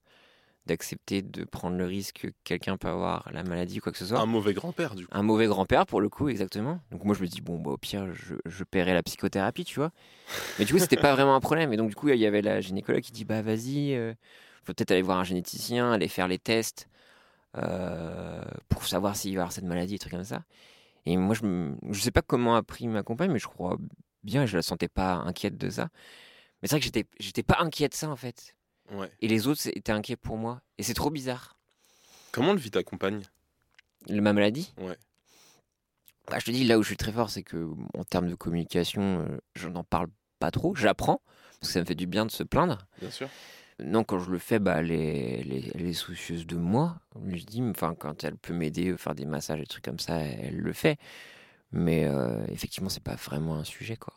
D'accepter de prendre le risque que quelqu'un peut avoir la maladie ou quoi que ce soit un mauvais grand-père du coup. un mauvais grand-père pour le coup, exactement. Donc moi je me dis, bon, bah, au pire, je, je paierai la psychothérapie, tu vois. Mais du coup, c'était pas vraiment un problème. Et donc du coup, il y avait la gynécologue qui dit, bah vas-y, euh, faut peut-être aller voir un généticien, aller faire les tests euh, pour savoir s'il va avoir cette maladie, et trucs comme ça. Et moi, je, me- je sais pas comment a pris ma compagne, mais je crois bien, je la sentais pas inquiète de ça. Mais c'est vrai que j'étais, j'étais pas inquiet de ça en fait. Ouais. et les autres étaient inquiets pour moi. Et c'est trop bizarre. Comment le vit ta compagne Le- Ma maladie? Ouais. Bah, je te dis, là où je suis très fort, c'est que en termes de communication, euh, je n'en parle pas trop. J'apprends, parce que ça me fait du bien de se plaindre. Bien sûr. Non, quand je le fais, bah, elle, est, elle est- elle est soucieuse de moi. Je dis, enfin, quand elle peut m'aider, faire des massages, des trucs comme ça, elle le fait. Mais euh, effectivement, c'est pas vraiment un sujet, quoi.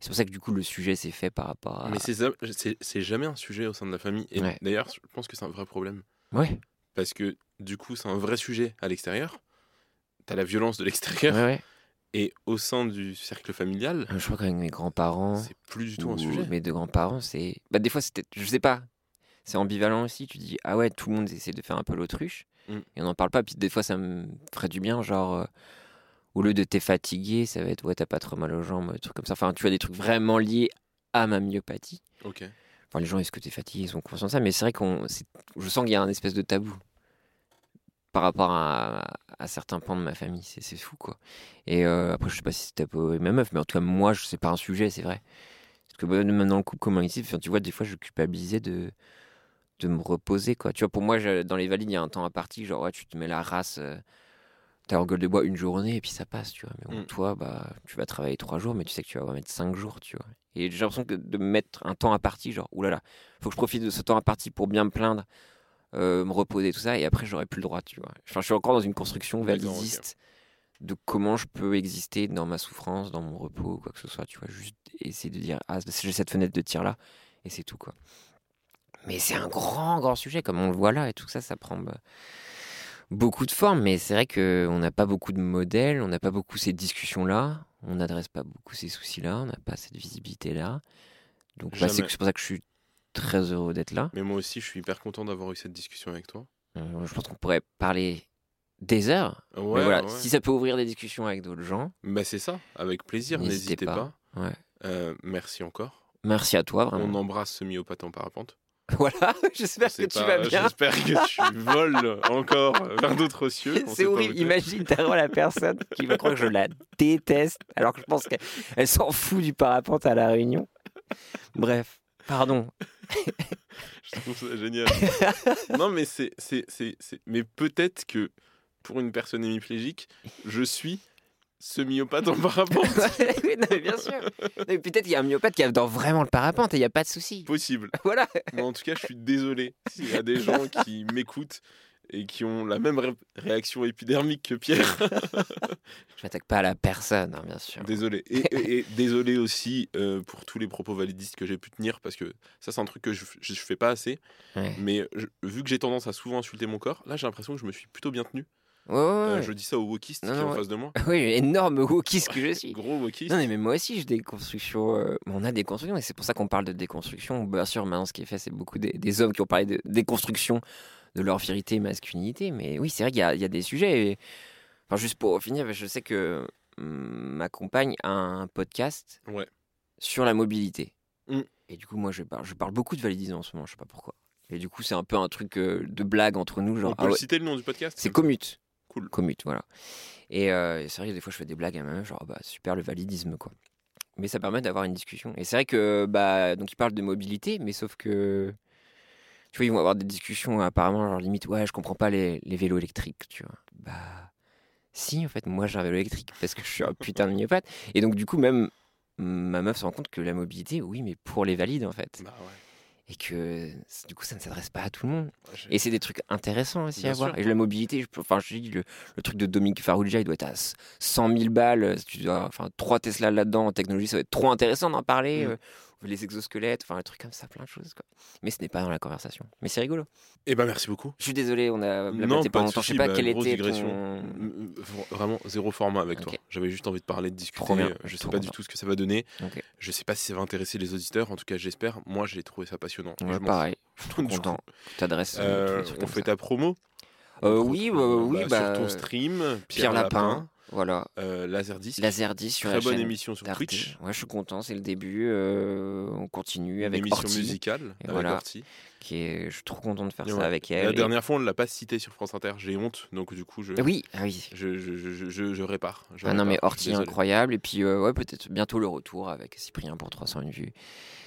C'est pour ça que du coup, le sujet s'est fait par rapport à. Mais c'est jamais un sujet au sein de la famille. Et Ouais. d'ailleurs, je pense que c'est un vrai problème. Ouais, Parce que du coup, c'est un vrai sujet à l'extérieur. T'as la violence de l'extérieur. ouais. Et au sein du cercle familial, Je crois qu'avec mes grands-parents. c'est plus du tout un sujet. Mes deux grands-parents, c'est. Bah, des fois, c'était. Je sais pas. C'est ambivalent aussi. Tu dis, ah ouais, tout le monde essaie de faire un peu l'autruche. Mm. Et on n'en parle pas. Puis des fois, ça me ferait du bien. Genre, euh, au lieu de t'es fatigué, ça va être, ouais, t'as pas trop mal aux jambes, des trucs comme ça. Enfin, tu vois, des trucs vraiment liés à ma myopathie. Ok. Enfin, les gens, est-ce que t'es fatigué Ils sont conscients de ça. Mais c'est vrai qu'on. Je sens qu'il y a un espèce de tabou par rapport à, à certains pans de ma famille. C'est fou, quoi. Et euh, après, je sais pas si c'est tabou avec ma meuf, mais en tout cas, moi, je sais pas un sujet, c'est vrai. Parce que bah, même dans le couple commun ici, tu vois, des fois, je culpabilisais de, de me reposer, quoi. Tu vois, pour moi, je- dans les valides, il y a un temps à partie, genre, ouais, tu te mets la race, euh, t'as en gueule de bois une journée, et puis ça passe, tu vois. Mais bon, Mm. toi, bah, tu vas travailler trois jours, mais tu sais que tu vas mettre cinq jours, tu vois. Et j'ai l'impression que de me mettre un temps à partie, genre, oulala, faut que je profite de ce temps à partie pour bien me plaindre, euh, me reposer, tout ça, et après, j'aurai plus le droit, tu vois. Enfin, je suis encore dans une construction validiste de comment je peux exister dans ma souffrance, dans mon repos, quoi que ce soit, tu vois. Juste essayer de dire, ah, j'ai cette fenêtre de tir là, et c'est tout, quoi. Mais c'est un grand, grand sujet, comme on le voit là, et tout ça, ça prend bah, beaucoup de formes, mais c'est vrai qu'on n'a pas beaucoup de modèles, on n'a pas beaucoup ces discussions-là, on n'adresse pas beaucoup ces soucis-là, on n'a pas cette visibilité-là. Donc, bah, c'est pour ça que je suis très heureux d'être là. Mais moi aussi, je suis hyper content d'avoir eu cette discussion avec toi. Euh, je pense qu'on pourrait parler des heures. Ouais, mais voilà, ouais. si ça peut ouvrir des discussions avec d'autres gens, Bah, c'est ça, avec plaisir, N'hésitez n'hésitez pas. pas. ouais. Euh, merci encore. Merci à toi, vraiment. On embrasse ce myopathe en parapente. Voilà, j'espère que tu vas bien. J'espère que tu voles encore vers d'autres cieux. C'est horrible. Imagine, t'as la personne qui va croire que je la déteste, alors que je pense qu'elle elle s'en fout du parapente à la réunion. Bref, pardon. Je trouve ça génial. non, mais c'est- mais peut-être que pour une personne hémiplégique, je suis ce myopathe en parapente. oui, non, mais bien sûr. Non, mais Peut-être qu'il y a un myopathe qui adore vraiment le parapente et il n'y a pas de souci. Possible. Voilà. Mais en tout cas, je suis désolé s'il y a des gens qui m'écoutent et qui ont la même ré- réaction épidermique que Pierre. Je m'attaque pas à la personne, hein, bien sûr. Désolé. Et, et- et désolé aussi euh, pour tous les propos validistes que j'ai pu tenir, parce que ça, c'est un truc que je, je fais pas assez. Ouais. Mais je- vu que j'ai tendance à souvent insulter mon corps, là, j'ai l'impression que je me suis plutôt bien tenu. Ouais, ouais, Euh, ouais. je dis ça au wokiste Non, qui est non, en face de moi. Oui, énorme wokiste que je suis. Gros wokiste. Non, mais moi aussi, j'ai des constructions. euh, on a des constructions, et c'est pour ça qu'on parle de déconstruction. Bien sûr, maintenant, ce qui est fait, c'est beaucoup des, des hommes qui ont parlé de déconstruction de leur vérité et masculinité. Mais oui, c'est vrai qu'il y, a- il y a des sujets. et- Enfin, juste pour finir, je sais que hum, ma compagne a un podcast Ouais. sur la mobilité. Mm. Et du coup, moi, je parle, je parle beaucoup de validisme en ce moment, je sais pas pourquoi. Et du coup, c'est un peu un truc euh, de blague entre nous. Genre, On peut ah ouais, citer le nom du podcast? C'est commute. Cool. Commute, voilà. Et euh, c'est vrai que des fois, je fais des blagues à ma genre, bah, super le validisme, quoi. Mais ça permet d'avoir une discussion. Et c'est vrai que, bah, donc, ils parlent de mobilité, mais sauf que, tu vois, ils vont avoir des discussions, apparemment, genre, limite, ouais, je comprends pas les, les vélos électriques, tu vois. Bah, si, en fait, moi, j'ai un vélo électrique parce que je suis un putain de myopathe. Et donc, du coup, même, ma meuf se rend compte que la mobilité, oui, mais pour les valides, en fait. Bah ouais. Et que, du coup, ça ne s'adresse pas à tout le monde. Et c'est des trucs intéressants aussi Bien à voir. Et la mobilité, je, peux- enfin, je dis, le, le truc de Dominique Farrugia, il doit être à 100 000 balles. Si tu dois, enfin, 3 Tesla là-dedans en technologie, ça va être trop intéressant d'en parler. Mm. euh, les exosquelettes, enfin, les trucs comme ça, plein de choses. Quoi. Mais ce n'est pas dans la conversation. Mais c'est rigolo. Eh ben merci beaucoup. Je suis désolé, on a Non, pas longtemps. Je sais pas bah, quel grosse était ton... Vraiment zéro format avec toi. J'avais juste envie de parler, de discuter. Trop bien, Je sais trop pas du tout ce que ça va donner. Ok. Je sais pas si ça va intéresser les auditeurs. En tout cas, j'espère. Moi, j'ai trouvé ça passionnant. Ouais, je pareil, je suis content. Tu t'adresses euh, trucs on fait ça. ta promo. Euh, oui, euh, oui, bah, bah, sur ton stream, Pierre, Pierre Lapin. Voilà. Euh, Laserdisc. Laserdisc sur Très la bonne chaîne émission sur. Twitch. Ouais, je suis content, c'est le début. euh, on continue Une avec émission Horty, musicale Et avec voilà. Qui est, je suis trop content de faire Et ça ouais. avec La elle. et- dernière fois, on ne l'a pas cité sur France Inter. J'ai honte, donc du coup, je, Ah Oui, ah oui. je, je, je, je- je répare. Ah non, mais désolé. incroyable. Et puis, euh, ouais, peut-être bientôt le retour avec Cyprien pour 301 vues.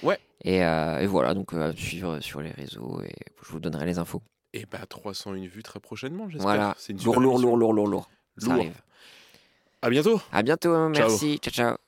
Ouais. Et, euh, et voilà, donc euh, à suivre sur les réseaux et je vous donnerai les infos. Et bah 301 vues très prochainement, j'espère. Voilà. C'est une Lourd, super lourd, lourd, lourd, lourd, lourd. Ça Lourd. arrive. À bientôt. À bientôt, merci. ciao. ciao. Hi,